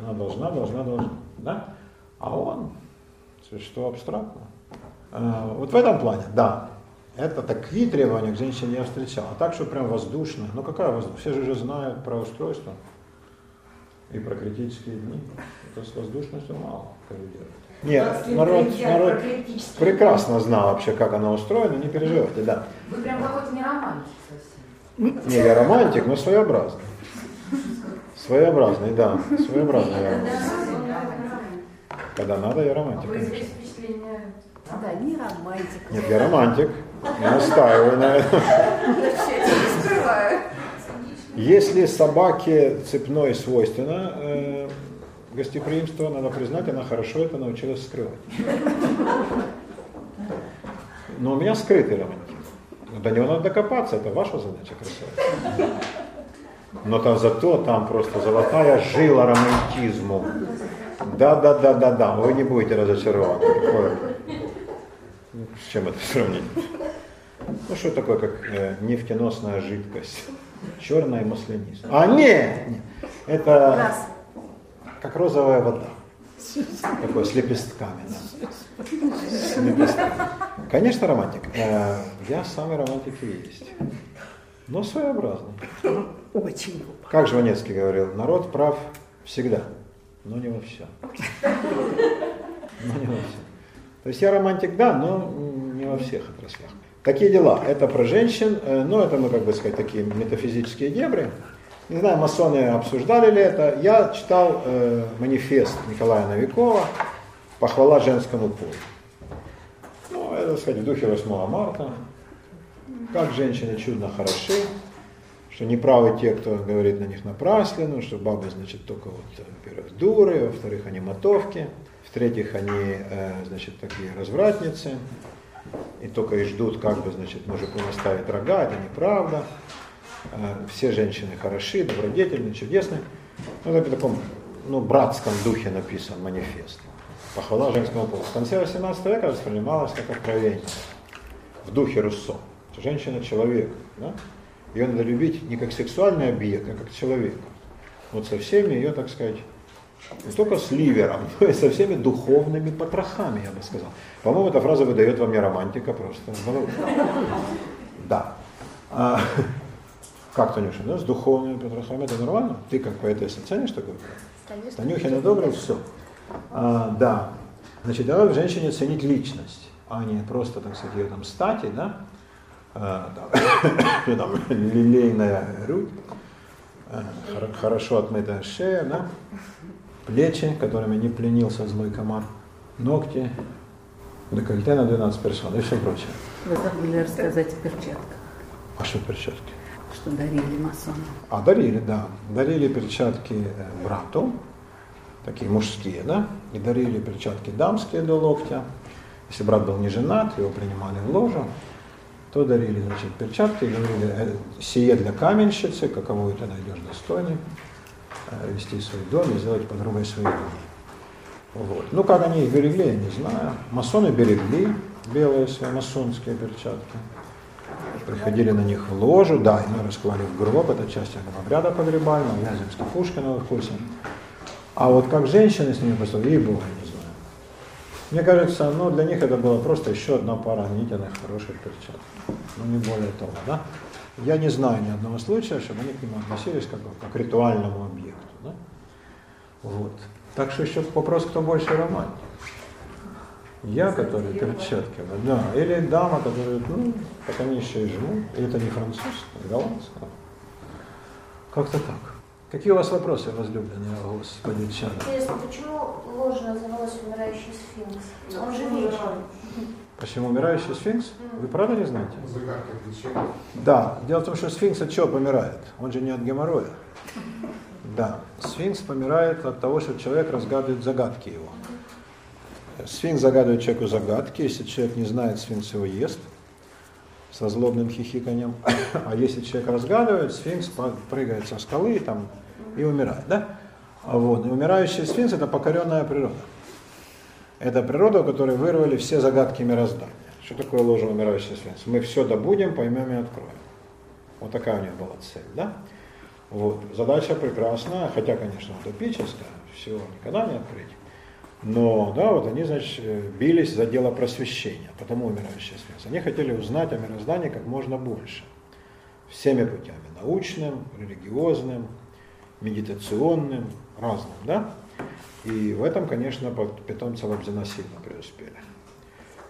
Она должна, должна, должна. Да? А он, что абстрактно. А, Вот в этом плане, да. Это такие требования к женщине я встречал. А так, что прям воздушно. Ну какая воздушная? Все же уже знают про устройство и про критические дни. Это с воздушностью мало коррелирует. Нет, народ, народ прекрасно знал вообще, как оно устроено, не переживайте, да. Вы прям какой-то не романтик совсем. Не, я романтик, но своеобразный. Своеобразный, да. Своеобразный я романтик. Когда надо, я романтик. конечно. Да, не романтик. Нет, я романтик. Я настаиваю на этом. Если собаке цепной свойственно э, гостеприимство, надо признать, она хорошо это научилась скрывать. Но у меня скрытый романтизм. До него надо докопаться, это ваша задача красавица. Но там зато там просто золотая жила романтизму. Да, да, да, да, да, вы не будете разочарованы. Какое- Ну, С чем это сравнить? Ну что такое, как э, нефтеносная жидкость? Черная маслянистая. А нет, нет, это как розовая вода. Такой с лепестками. Да. С лепестками. Конечно, романтик. Э, Я самый романтик и есть. Но своеобразный. Очень. Как Жванецкий говорил, народ прав всегда, но не во всем. Но не во всем. То есть я романтик, да, но не во всех отраслях. Такие дела. Это про женщин, э, но это, мы, как бы сказать, такие метафизические дебри. Не знаю, масоны обсуждали ли это. Я читал э, манифест Николая Новикова «Похвала женскому полу». Ну, это, так сказать, в духе 8 марта. Как женщины чудно хороши, что неправы те, кто говорит на них напраслину, что бабы, значит, только вот, э, во-первых, дуры, во-вторых, они мотовки, в-третьих, они, э, значит, такие развратницы, и только и ждут, как бы, значит, мужику наставить рога, это неправда. Э, Все женщины хороши, добродетельны, чудесны. Ну, это в таком, ну, братском духе написан манифест. Похвала женскому полу. В конце 18 века воспринималось как откровение в духе Руссо. Женщина – человек. Да? Ее надо любить не как сексуальный объект, а как человека. Вот со всеми ее, так сказать, не только с ливером, но и со всеми духовными потрохами, я бы сказал. По-моему, эта фраза выдает вам не романтика просто. Да. А, как, Танюша, да, с духовными потрохами это нормально? Ты как поэтесса ценишь такое? Конечно. Танюхина добрый, все. А, да. Значит, давай в женщине ценить личность, а не просто, так сказать, ее там стати, да? А, там, лилейная грудь, а, хор- хорошо отмытая шея, да? Плечи, которыми не пленился злой комар, ногти, декольте на 12 персон и все прочее. Вы забыли рассказать о перчатках, А что перчатки? что дарили масонам. А, дарили, да. Дарили перчатки э, брату, такие мужские, да, и дарили перчатки дамские до локтя. Если брат был не женат, его принимали в ложу, то дарили, значит, перчатки, говорили, «Э, сие для каменщицы, каковую ты найдешь достойной, э, вести свой дом и сделать подругой своей дни. Вот. Ну, как они их берегли, я не знаю. Масоны берегли белые свои масонские перчатки. Приходили на них в ложу, да, и расклали в гроб, это часть этого обряда погребального, Вяземский, Пушкина в курсе. А вот как женщины с ними поступили, ей знаю. Мне кажется, ну, для них это было просто еще одна пара гнительных хороших перчаток. Ну, не более того, да? Я не знаю ни одного случая, чтобы они к нему относились как, как к ритуальному объекту. Да? Вот. Так что еще вопрос, кто больше романтик. Я, который перчатки, да, или дама, которая, ну, так они еще и живут, и это не французская, а голландская. Как-то так. Какие у вас вопросы, возлюбленные, Господи, Чана? Интересно, почему ложа называлась умирающий сфинкс? Он же вечный. Почему умирающий сфинкс? Вы правда не знаете? Загадка отвечает. Да, дело в том, что сфинкс от чего помирает? Он же не от геморроя. Да, сфинкс помирает от того, что человек разгадывает загадки его. Сфинкс загадывает человеку загадки, если человек не знает, сфинкс его ест со злобным хихиканием. А если человек разгадывает, сфинкс прыгает со скалы там, и умирает. Да? А вот. И умирающий сфинкс – это покоренная природа. Это природа, у которой вырвали все загадки мироздания. Что такое ложа умирающий сфинкс? Мы все добудем, поймем и откроем. Вот такая у них была цель. Да? Вот. Задача прекрасная, хотя, конечно, утопическая, всего никогда не открыть. Но, да, вот они, значит, э, бились за дело просвещения, потому умирающий сфинкс. Они хотели узнать о мироздании как можно больше. Всеми путями. Научным, религиозным, медитационным, разным, да? И в этом, конечно, питомцы Лобзина сильно преуспели.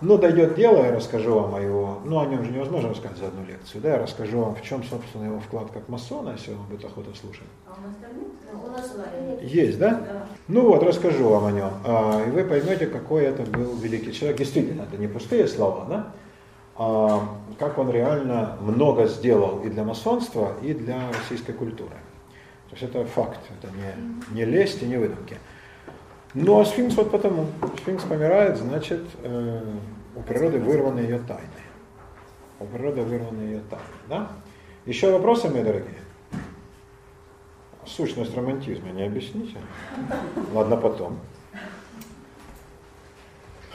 Но дойдет дело, я расскажу вам о его, ну о нем же невозможно рассказать за одну лекцию, да, я расскажу вам, в чем, собственно, его вклад как масона, если вам будет охота слушать. А у нас там? Ну. Есть, да? Да. Ну вот, расскажу вам о нем, а, и вы поймете, какой это был великий человек. Действительно, это не пустые слова, да? А, как он реально много сделал и для масонства, и для российской культуры. То есть это факт, это не, не лесть и не выдумки. Ну а сфинкс вот потому. Сфинкс помирает, значит, э, у природы вырваны ее тайны. У природы вырваны ее тайны. Да? Еще вопросы, мои дорогие? Сущность романтизма не объясните? Ладно, потом.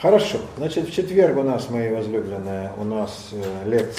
Хорошо. Значит, в четверг у нас, мои возлюбленные, у нас э, лекция.